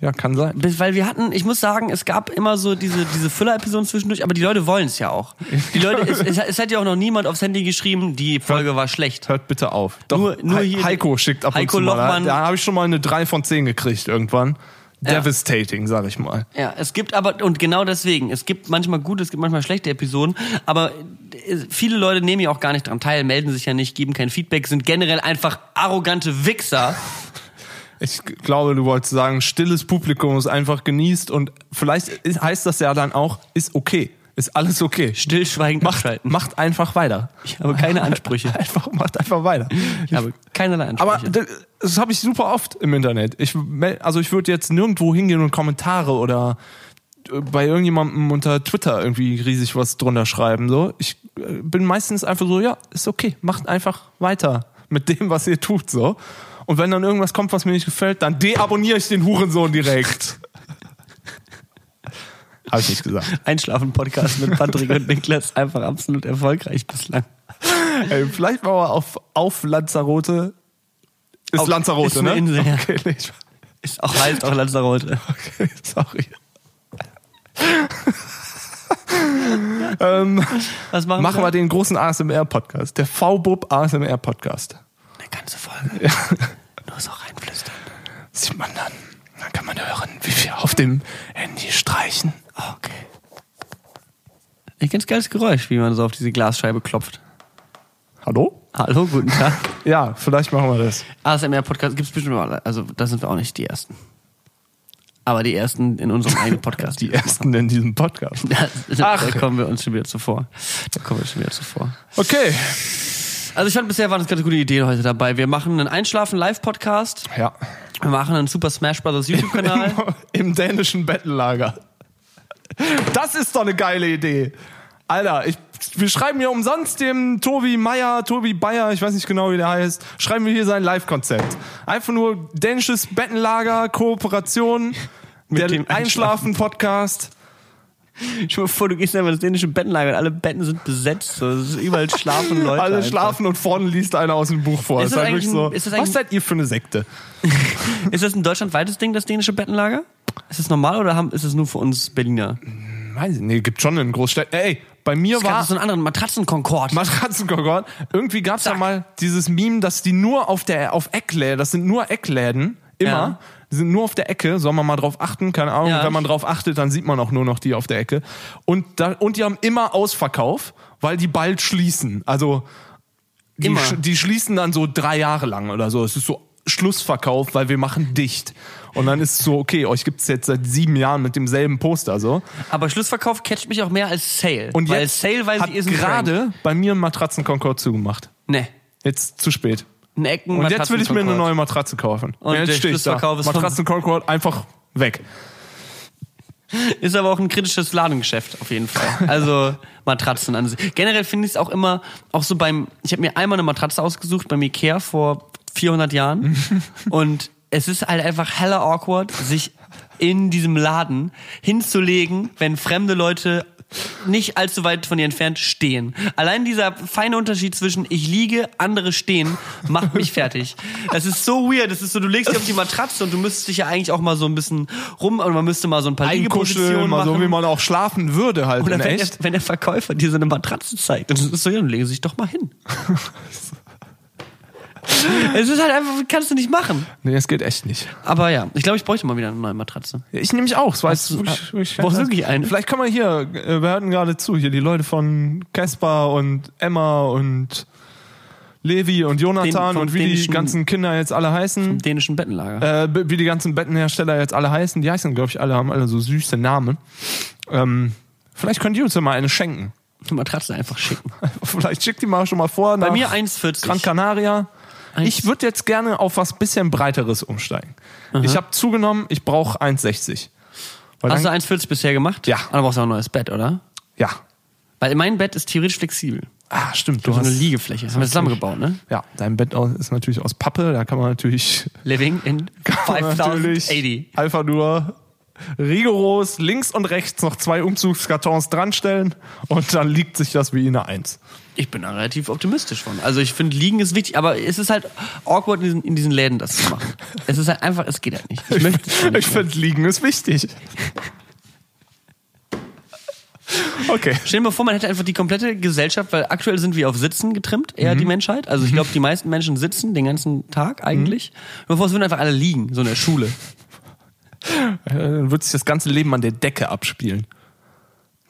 Ja, kann sein. Weil wir hatten, ich muss sagen, es gab immer so diese, diese Füller-Episoden zwischendurch, aber die Leute wollen es ja auch. Die Leute, es, es, es hat ja auch noch niemand aufs Handy geschrieben, die Folge war schlecht. Hört bitte auf. Doch, Nur- nur Hei- hier- Heiko schickt ab Heiko und zu mal. Lochmann- Da, da habe ich schon mal eine 3 von 10 gekriegt irgendwann. Ja. Devastating, sag ich mal. Ja, es gibt aber, und genau deswegen, es gibt manchmal gute, es gibt manchmal schlechte Episoden, aber äh, viele Leute nehmen ja auch gar nicht dran teil, melden sich ja nicht, geben kein Feedback, sind generell einfach arrogante Wichser. Ich glaube, du wolltest sagen, stilles Publikum ist einfach genießt und vielleicht heißt das ja dann auch, ist okay. Ist alles okay. Stillschweigend Macht, macht einfach weiter. Ich habe keine Ansprüche. Einfach, macht einfach weiter. Ich habe keinerlei Aber Ansprüche. d- das habe ich super oft im Internet. Ich, also ich würde jetzt nirgendwo hingehen und Kommentare oder äh, bei irgendjemandem unter Twitter irgendwie riesig was drunter schreiben. So, ich äh, bin meistens einfach so, ja, ist okay, macht einfach weiter mit dem, was ihr tut. So. Und wenn dann irgendwas kommt, was mir nicht gefällt, dann deabonniere ich den Hurensohn direkt. Habe ich nicht gesagt. Einschlafen-Podcast mit Patrick und Niklas, einfach absolut erfolgreich bislang. Ey, vielleicht mal auf, auf Lanzarote. Ist Auf- Lanzarote, ist eine ne? Insel, ja. Okay, nee, Ist auch heißt auch Lanzarote. okay, sorry. ähm, Was machen, machen wir wir? den großen ASMR-Podcast. Der V-Bub ASMR-Podcast. Eine ganze Folge. Nur so reinflüstern. Sieht man dann. Dann kann man hören, wie wir auf dem Handy streichen. Okay. Ich ganz geiles Geräusch, wie man so auf diese Glasscheibe klopft. Hallo? Hallo, guten Tag. Ja, vielleicht machen wir das. ASMR-Podcast gibt's bestimmt mal. Also, da sind wir auch nicht die Ersten. Aber die Ersten in unserem eigenen Podcast. Die ersten in diesem Podcast. Da, Ach. da kommen wir uns schon wieder zuvor. Da kommen wir schon wieder zuvor. Okay. Also ich fand bisher waren es ganz gute Ideen heute dabei. Wir machen einen Einschlafen-Live-Podcast. Ja. Wir machen einen Super Smash Bros. YouTube-Kanal. Im dänischen Bettenlager. Das ist doch eine geile Idee. Alter, ich, wir schreiben hier umsonst dem Tobi Meier, Tobi Bayer, ich weiß nicht genau, wie der heißt, schreiben wir hier sein Live-Konzept. Einfach nur dänisches Bettenlager, Kooperation, der dem Einschlafen-Podcast. Dir mal vor, du gehst einfach ins dänische Bettenlager und alle Betten sind besetzt. So, es ist überall schlafen Leute. Alle einfach. schlafen und vorne liest einer aus dem Buch vor. Ist Das das halt wirklich ein- ist das was seid ihr für eine Sekte? Ist das ein deutschlandweites Ding, das dänische Bettenlager? Ist das normal oder haben, ist es nur für uns Berliner? Weiß ich, nee, gibt schon in Großstädten. Ey, bei mir Es war... gab so einen anderen Matratzenkonkord. Matratzenkonkord. Irgendwie gab's da Zack. mal dieses Meme, dass die nur auf der auf Eckläden, das sind nur Eckläden, immer, Ja. die sind nur auf der Ecke, soll man mal drauf achten, keine Ahnung, Ja. wenn man drauf achtet, dann sieht man auch nur noch die auf der Ecke. Und da, und die haben immer Ausverkauf, weil die bald schließen. Also die, Immer. sch- die schließen dann so drei Jahre lang oder so. Es ist so Schlussverkauf, weil wir machen dicht. Und dann ist es so, okay, euch gibt's jetzt seit sieben Jahren mit demselben Poster so. Aber Schlussverkauf catcht mich auch mehr als Sale. Und Weil jetzt Sale weiß hat ich, ist gerade bei mir ein Matratzenkonkord zugemacht. Ne. Jetzt zu spät. Ein Ecken Und jetzt will ich mir eine Matratzenkonkord. neue Matratze kaufen. Und jetzt der stehe ich da. Schlussverkauf ist vom- Matratzen Concord einfach weg. Ist aber auch ein kritisches Ladengeschäft, auf jeden Fall. Also Matratzen an sich. Generell finde ich es auch immer, auch so beim, ich habe mir einmal eine Matratze ausgesucht beim Ikea vor 400 Jahren und es ist halt einfach hella awkward, sich in diesem Laden hinzulegen, wenn fremde Leute nicht allzu weit von dir entfernt stehen. Allein dieser feine Unterschied zwischen ich liege, andere stehen, macht mich fertig. Das ist so weird. Das ist so, du legst dich auf die Matratze und du müsstest dich ja eigentlich auch mal so ein bisschen rum und man müsste mal so ein paar Liegepositionen mal machen. so wie man auch schlafen würde halt Oder wenn der, wenn der Verkäufer dir so eine Matratze zeigt, dann ist es so, ja, dann legen Sie sich doch mal hin. es ist halt einfach, kannst du nicht machen. Nee, das geht echt nicht. Aber ja, ich glaube, ich bräuchte mal wieder eine neue Matratze. Ich nehme mich auch. Das war jetzt wirklich, brauchst wirklich eine? Vielleicht kann man hier, äh, wir hatten gerade zu, hier die Leute von Caspar und Emma und Levi und Jonathan Den- vom und wie die ganzen Kinder jetzt alle heißen. Im dänischen Bettenlager. äh, wie die ganzen Bettenhersteller jetzt alle heißen. Die heißen, glaube ich, alle, haben alle so süße Namen. Ähm, vielleicht könnt ihr uns ja mal eine schenken. Die Matratze einfach schicken. Vielleicht schickt die mal schon mal vor. Bei mir 1,40. Gran Canaria. Ich würde jetzt gerne auf was bisschen breiteres umsteigen. Ich habe zugenommen, ich brauche 1,60. Weil Hast du dann, 1,40 bisher gemacht? Ja. Aber du brauchst auch ein neues Bett, oder? ja. Weil mein Bett ist theoretisch flexibel. Ah, stimmt. Du Du hast eine Liegefläche. Haben wir zusammengebaut, ne? Ja, dein Bett ist natürlich aus Pappe. Da kann man natürlich, Living in kann man natürlich 5080. einfach nur rigoros links und rechts noch zwei Umzugskartons dranstellen und dann liegt sich das wie eine Eins. Ich bin da relativ optimistisch von. Also ich finde, liegen ist wichtig, aber es ist halt awkward in diesen, in diesen Läden das zu machen. Es ist halt einfach, es geht halt nicht. Ich, nicht Ich finde, liegen ist wichtig. Okay. Stell dir mal vor, man hätte einfach die komplette Gesellschaft, weil aktuell sind wir auf Sitzen getrimmt, eher die Menschheit. Also ich glaube, die meisten Menschen sitzen den ganzen Tag eigentlich. Bevor es würden einfach alle liegen, so in der Schule. Dann wird sich das ganze Leben an der Decke abspielen.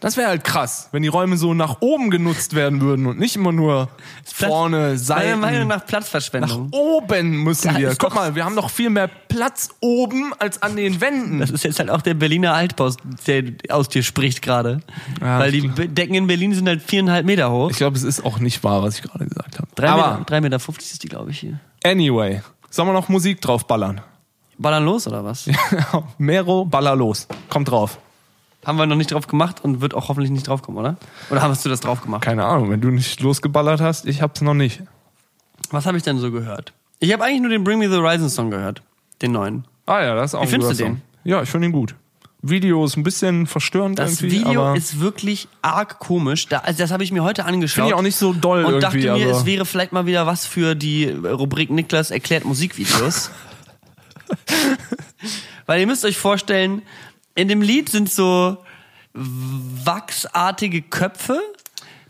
Das wäre halt krass, wenn die Räume so nach oben genutzt werden würden und nicht immer nur vorne, Meiner Seiten. Meinung nach Nach Platzverschwendung. oben müssen Ja, wir. Guck mal, wir haben doch viel mehr Platz oben als an den Wänden. Das ist jetzt halt auch der Berliner Altbau, der aus dir spricht gerade. Ja, Weil die Decken in Berlin sind halt viereinhalb Meter hoch. Ich glaube, es ist auch nicht wahr, was ich gerade gesagt habe. Drei Aber Meter, drei Meter 50 ist die, glaube ich, hier. anyway, sollen wir noch Musik draufballern? Ballern los oder was? Mero, baller los. Kommt drauf. Haben wir noch nicht drauf gemacht und wird auch hoffentlich nicht drauf kommen, oder? Oder hast du das drauf gemacht? Keine Ahnung, wenn du nicht losgeballert hast, ich hab's noch nicht. Was habe ich denn so gehört? Ich habe eigentlich nur den Bring Me the Horizon Song gehört. Den neuen. Ah ja, das ist auch Wie ein findest du Song. Ja, ich finde ihn gut. Video ist ein bisschen verstörend Das irgendwie, Video aber ist wirklich arg komisch. Da, also das habe ich mir heute angeschaut. finde ich auch nicht so doll und dachte irgendwie. mir, aber es wäre vielleicht mal wieder was für die Rubrik Niklas erklärt Musikvideos. Weil ihr müsst euch vorstellen, in dem Lied sind so wachsartige Köpfe,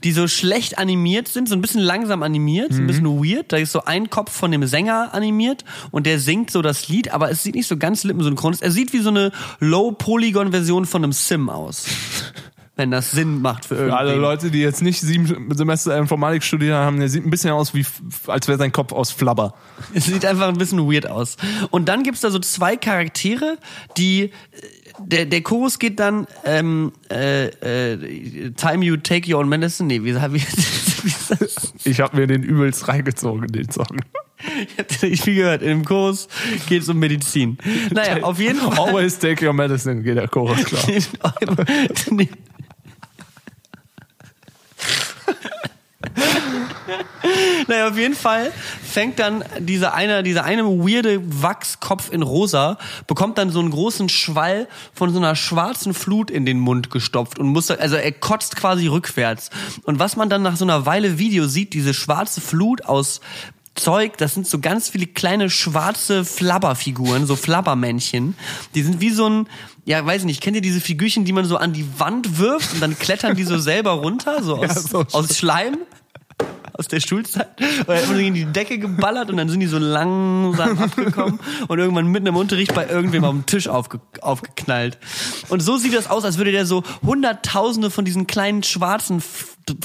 die so schlecht animiert sind, so ein bisschen langsam animiert, so ein bisschen weird. Da ist so ein Kopf von dem Sänger animiert und der singt so das Lied, aber es sieht nicht so ganz lippensynchron aus. Er sieht wie so eine Low-Polygon-Version von einem Sim aus. Wenn das Sinn macht für für irgendwen. alle Leute, die jetzt nicht sieben Semester Informatik studiert haben, der sieht ein bisschen aus wie, als wäre sein Kopf aus Flabber. Es sieht einfach ein bisschen weird aus. Und dann gibt's da so zwei Charaktere, die äh, der, der Chorus geht dann ähm, äh, äh, Time you take your own medicine. Nee, wie, wie, wie ist das? Ich habe mir den übelst reingezogen, den Song. Ich viel gehört. In dem Chorus geht's um Medizin. Naja, auf jeden Fall. Always take your medicine, geht der Chorus klar. naja, auf jeden Fall fängt dann dieser eine, dieser eine weirde Wachskopf in rosa, bekommt dann so einen großen Schwall von so einer schwarzen Flut in den Mund gestopft und muss, also er kotzt quasi rückwärts. Und was man dann nach so einer Weile Video sieht, diese schwarze Flut aus Zeug, das sind so ganz viele kleine schwarze Flabberfiguren, so Flabbermännchen. Die sind wie so ein, ja, weiß nicht, kennt ihr diese Figürchen, die man so an die Wand wirft und dann klettern die so selber runter, so aus, so aus Schleim? Aus der Schulzeit. Oder immer so gegen die Decke geballert und dann sind die so langsam abgekommen und irgendwann mitten im Unterricht bei irgendwem auf dem Tisch aufge aufgeknallt. Und so sieht das aus, als würde der so hunderttausende von diesen kleinen schwarzen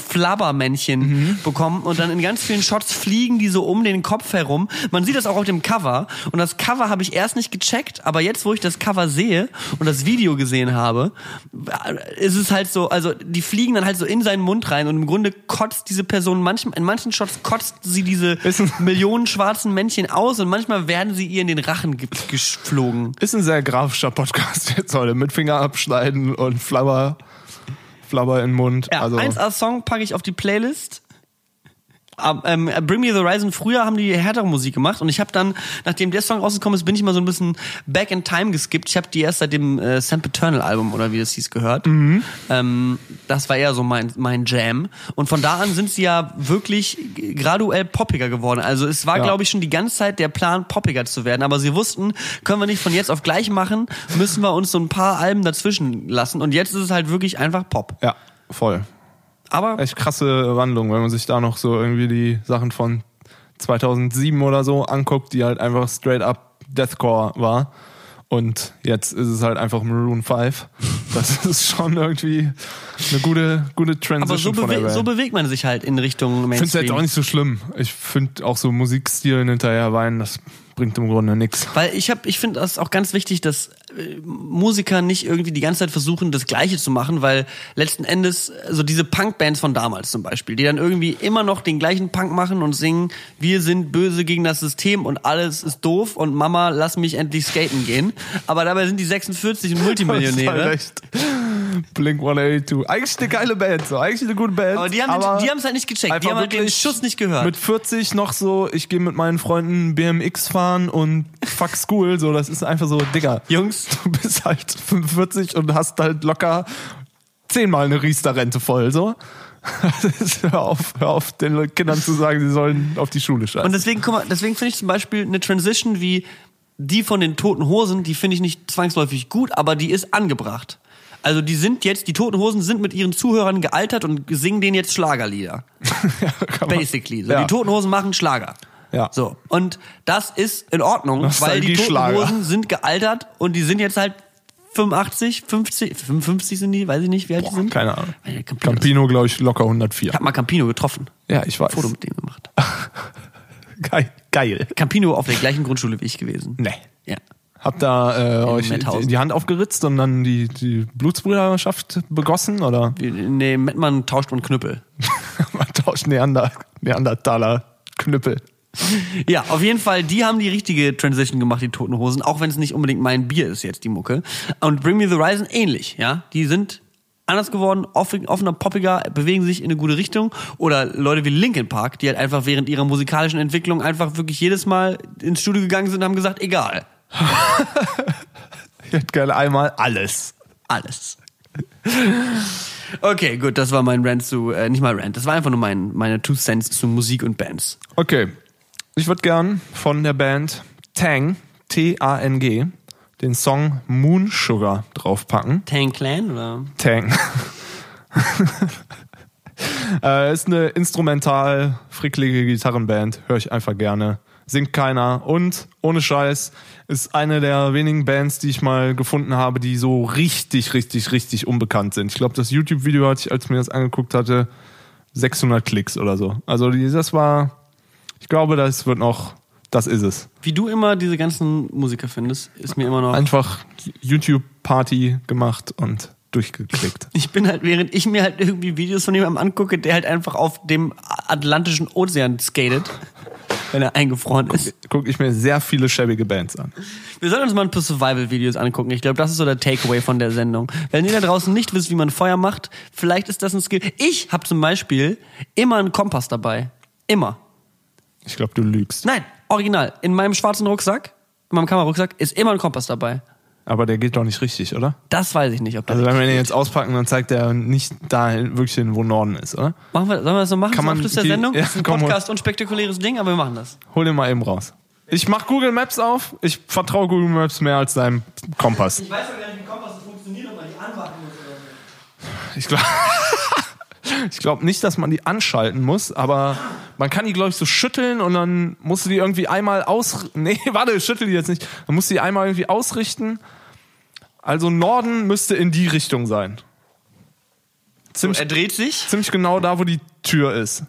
Flabbermännchen bekommen und dann in ganz vielen Shots fliegen die so um den Kopf herum. Man sieht das auch auf dem Cover und das Cover habe ich erst nicht gecheckt, aber jetzt, wo ich das Cover sehe und das Video gesehen habe, ist es halt so, also die fliegen dann halt so in seinen Mund rein und im Grunde kotzt diese Person manchmal, in manchen Shots kotzt sie diese Millionen schwarzen Männchen aus und manchmal werden sie ihr in den Rachen ge- geflogen. Ist ein sehr grafischer Podcast jetzt heute. Mit Finger abschneiden und Flabber, Flabber in den Mund. Ja, also, 1A-Song packe ich auf die Playlist. Ähm, Bring Me the Horizon, früher haben die härtere Musik gemacht und ich habe dann, nachdem der Song rausgekommen ist, bin ich mal so ein bisschen back in time geskippt. Ich habe die erst seit dem äh, Sam Eternal Album oder wie das hieß gehört. Ähm, das war eher so mein, mein Jam. Und von da an sind sie ja wirklich graduell poppiger geworden. Also es war, Ja. glaube ich, schon die ganze Zeit der Plan, poppiger zu werden. Aber sie wussten, können wir nicht von jetzt auf gleich machen, müssen wir uns so ein paar Alben dazwischen lassen. Und jetzt ist es halt wirklich einfach Pop. ja, voll. Aber Echt krasse Wandlung, wenn man sich da noch so irgendwie die Sachen von 2007 oder so anguckt, die halt einfach straight up Deathcore war. Und jetzt ist es halt einfach Maroon 5. Das ist schon irgendwie eine gute, gute Aber so, Transition von der Band. so bewegt man sich halt in Richtung Ich finde es jetzt Mainstream. auch nicht so schlimm. Ich finde auch so Musikstilen hinterher weinen, das bringt im Grunde nichts. Weil ich habe, ich finde das auch ganz wichtig, dass äh, Musiker nicht irgendwie die ganze Zeit versuchen, das Gleiche zu machen, weil letzten Endes so diese Punkbands von damals zum Beispiel, die dann irgendwie immer noch den gleichen Punk machen und singen, wir sind böse gegen das System und alles ist doof und Mama, lass mich endlich skaten gehen. Aber dabei sind die 46 und Multimillionäre. Blink 182. Eigentlich eine geile Band, so. Eigentlich eine gute Band. Aber die haben aber es halt nicht gecheckt. Die haben halt den Schuss nicht gehört. Mit 40 noch so, ich gehe mit meinen Freunden BMX fahren und fuck school, so. Das ist einfach so, Digga. Jungs, Du bist halt 45 und hast halt locker zehnmal eine Riester-Rente voll, so. hör auf, hör auf, den Kindern zu sagen, sie sollen auf die Schule scheißen. Und deswegen, guck mal, deswegen finde ich zum Beispiel eine Transition wie die von den Toten Hosen, die finde ich nicht zwangsläufig gut, aber die ist angebracht. Also die sind jetzt, die Toten Hosen sind mit ihren Zuhörern gealtert und singen denen jetzt Schlagerlieder. Man- Basically. So, Ja. Die Toten Hosen machen Schlager. Ja. So. Und das ist in Ordnung, weil die Toten Nostalgie-Schlager. Hosen sind gealtert und die sind jetzt halt 85, 50, 55 sind die, weiß ich nicht, wie alt die sind. Keine Ahnung. Campino. Campino, glaube ich, locker 104. Ich habe mal Campino getroffen. Ja, ich weiß. Foto mit dem gemacht. Geil. Geil. Campino auf der gleichen Grundschule wie ich gewesen. Nee. Ja. Habt da äh, euch die, die Hand aufgeritzt und dann die, die Blutsbrüderschaft begossen? Oder Nee, Mettmann tauscht man Knüppel. man tauscht Neander, Neandertaler Knüppel? Ja, auf jeden Fall, die haben die richtige Transition gemacht, die Toten Hosen, auch wenn es nicht unbedingt mein Bier ist jetzt, die Mucke. Und Bring Me the Horizon ähnlich, ja. Die sind anders geworden, offen- offener, poppiger, bewegen sich in eine gute Richtung. Oder Leute wie Linkin Park, die halt einfach während ihrer musikalischen Entwicklung einfach wirklich jedes Mal ins Studio gegangen sind und haben gesagt, egal. Ich hätte gerne einmal alles. Alles. Okay, gut, das war mein Rant zu, äh, nicht mal Rant, das war einfach nur mein, meine Two Cents zu Musik und Bands. Okay. Ich würde gern von der Band Tang, T-A-N-G, den Song Moon Sugar draufpacken. Tang Clan oder? Tang. äh, ist eine instrumental, fricklige Gitarrenband. Höre ich einfach gerne. Singt keiner. Und ohne Scheiß ist eine der wenigen Bands, die ich mal gefunden habe, die so richtig, richtig, richtig unbekannt sind. Ich glaube, das YouTube-Video hatte ich, als ich mir das angeguckt hatte, 600 Klicks oder so. Also das war, ich glaube, das wird noch, das ist es. Wie du immer diese ganzen Musiker findest, ist mir immer noch. Einfach YouTube-Party gemacht und durchgeklickt. Ich bin halt, während ich mir halt irgendwie Videos von jemandem angucke, der halt einfach auf dem Atlantischen Ozean skatet, wenn er eingefroren ist. Gucke ich mir sehr viele schäbige Bands an. Wir sollen uns mal ein paar Survival-Videos angucken. Ich glaube, das ist so der Takeaway von der Sendung. Wenn ihr da draußen nicht wisst, wie man Feuer macht, vielleicht ist das ein Skill. Ich habe zum Beispiel immer einen Kompass dabei. Immer. Ich glaube, du lügst. Nein, original. In meinem schwarzen Rucksack, in meinem Kamerarucksack, ist immer ein Kompass dabei. Aber der geht doch nicht richtig, oder? Das weiß ich nicht, ob das. Also wenn wir den jetzt auspacken, dann zeigt der nicht dahin, wirklich hin, wo Norden ist, oder? Machen wir, sollen wir das so machen? Kann zum man Abschluss der die- Sendung? Ja, das ist ein komm, Podcast und spektakuläres Ding, aber wir machen das. Hol den mal eben raus. Ich mach Google Maps auf. Ich vertraue Google Maps mehr als deinem Kompass. Ich weiß ja gar nicht, wie Kompass funktioniert, ob man die anmachen muss oder Ich glaube ich glaub nicht, dass man die anschalten muss, aber man kann die, glaube ich, so schütteln und dann musst du die irgendwie einmal aus... Nee, warte, schüttel die jetzt nicht. Dann musst du die einmal irgendwie ausrichten. Also Norden müsste in die Richtung sein. Ziemlich, Er dreht sich. ziemlich genau da, wo die Tür ist.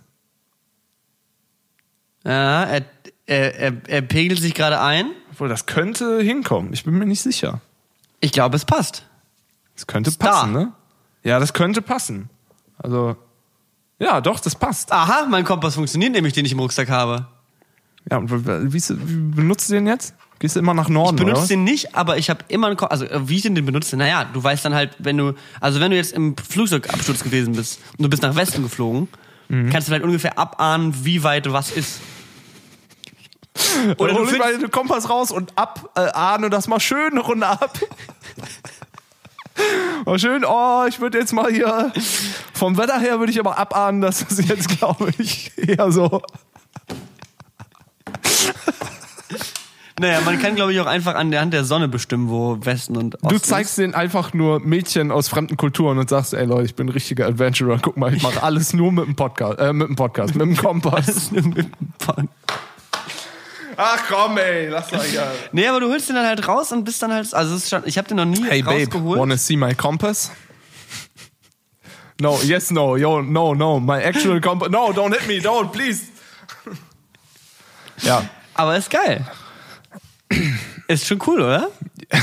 Ja, er, er, er, er pegelt sich gerade ein. Obwohl, das könnte hinkommen. Ich bin mir nicht sicher. Ich glaube, es passt. Das könnte da. passen, ne? Ja, das könnte passen. Also, ja, doch, das passt. Aha, mein Kompass funktioniert nämlich, den ich im Rucksack habe. Ja, und wie, wie benutzt du den jetzt? Gehst du immer nach Norden, Ich oder benutze was? den nicht, aber ich habe immer einen Kompass. Also, äh, wie ich den benutze? Naja, du weißt dann halt, wenn du, also wenn du jetzt im Flugzeugabsturz gewesen bist und du bist nach Westen geflogen, Mhm. kannst du vielleicht ungefähr abahnen, wie weit was ist. Oder du du mal den Kompass raus und ab, äh, ahne das mal schön eine Runde ab. mal schön, oh, ich würde jetzt mal hier, vom Wetter her würde ich aber abahnen, dass es jetzt, glaube ich, eher so. Naja, man kann, glaube ich, auch einfach an der Hand der Sonne bestimmen, wo Westen und Osten Du zeigst denen einfach nur Mädchen aus fremden Kulturen und sagst, ey Leute, ich bin ein richtiger Adventurer, guck mal, ich mache alles nur mit dem Podcast, äh, mit dem Podcast, mit dem Kompass. ist. Mit dem Punk. Ach komm, ey, lass mal hier. Nee, aber du holst den dann halt raus und bist dann halt, also es ist schon, ich habe den noch nie Hey babe, rausgeholt. wanna see my compass? No, yes, no, yo, no, no, my actual compass. No, don't hit me, don't, please. Ja, Aber ist geil. Ist schon cool, oder?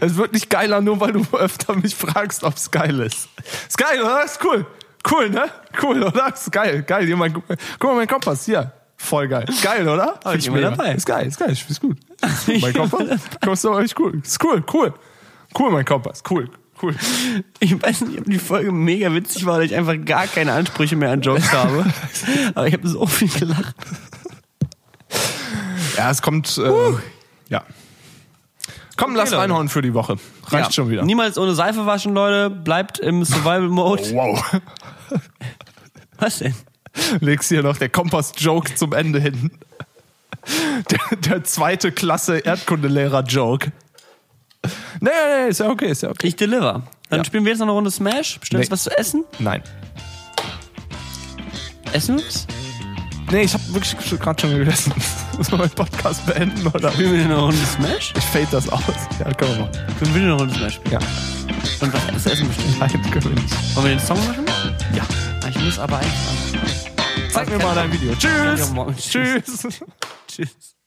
es wird nicht geiler, nur weil du öfter mich fragst, ob es geil ist. Ist geil, oder? Ist cool. Cool, ne? Cool, oder? Ist geil, geil. Hier, mein, guck mal, mein Kompass, hier. Voll geil. Geil, oder? Hab ich mega. dabei. Ist geil, ist geil, ich find's gut. Mein Kompass, kommst du echt cool. Ist cool, cool. Cool, mein Kompass. Cool, cool. Ich weiß nicht, ob die Folge mega witzig war, weil ich einfach gar keine Ansprüche mehr an Jokes habe. Aber ich habe so viel gelacht. Ja, es kommt. Äh, ja. Komm, lass Leute. reinhauen für die Woche. Reicht Ja. schon wieder. Niemals ohne Seife waschen, Leute. Bleibt im Survival-Mode. Wow. Was denn? Legst hier noch der Kompass-Joke zum Ende hin. Der, der zweite Klasse Erdkundelehrer-Joke. Nee, nee, nee, ist ja okay, ist ja okay. Ich deliver. Dann Ja. spielen wir jetzt noch eine Runde Smash. Bestellst Nee. was zu essen? Nein. Essen wir was? Nee, ich habe wirklich gerade schon gegessen. Muss man meinen Podcast beenden oder? Spielen wir eine Runde Smash? Ich fade das aus. Ja, können wir machen. Können wir eine Runde Smash spielen? Ja. Und was zu essen bestellen? Nein, können wir nicht. Wollen wir den Song machen? Ja. Ah, Ich muss aber einfach. Zeig mir mal dein Video. Tschüss. Tschüss. Tschüss.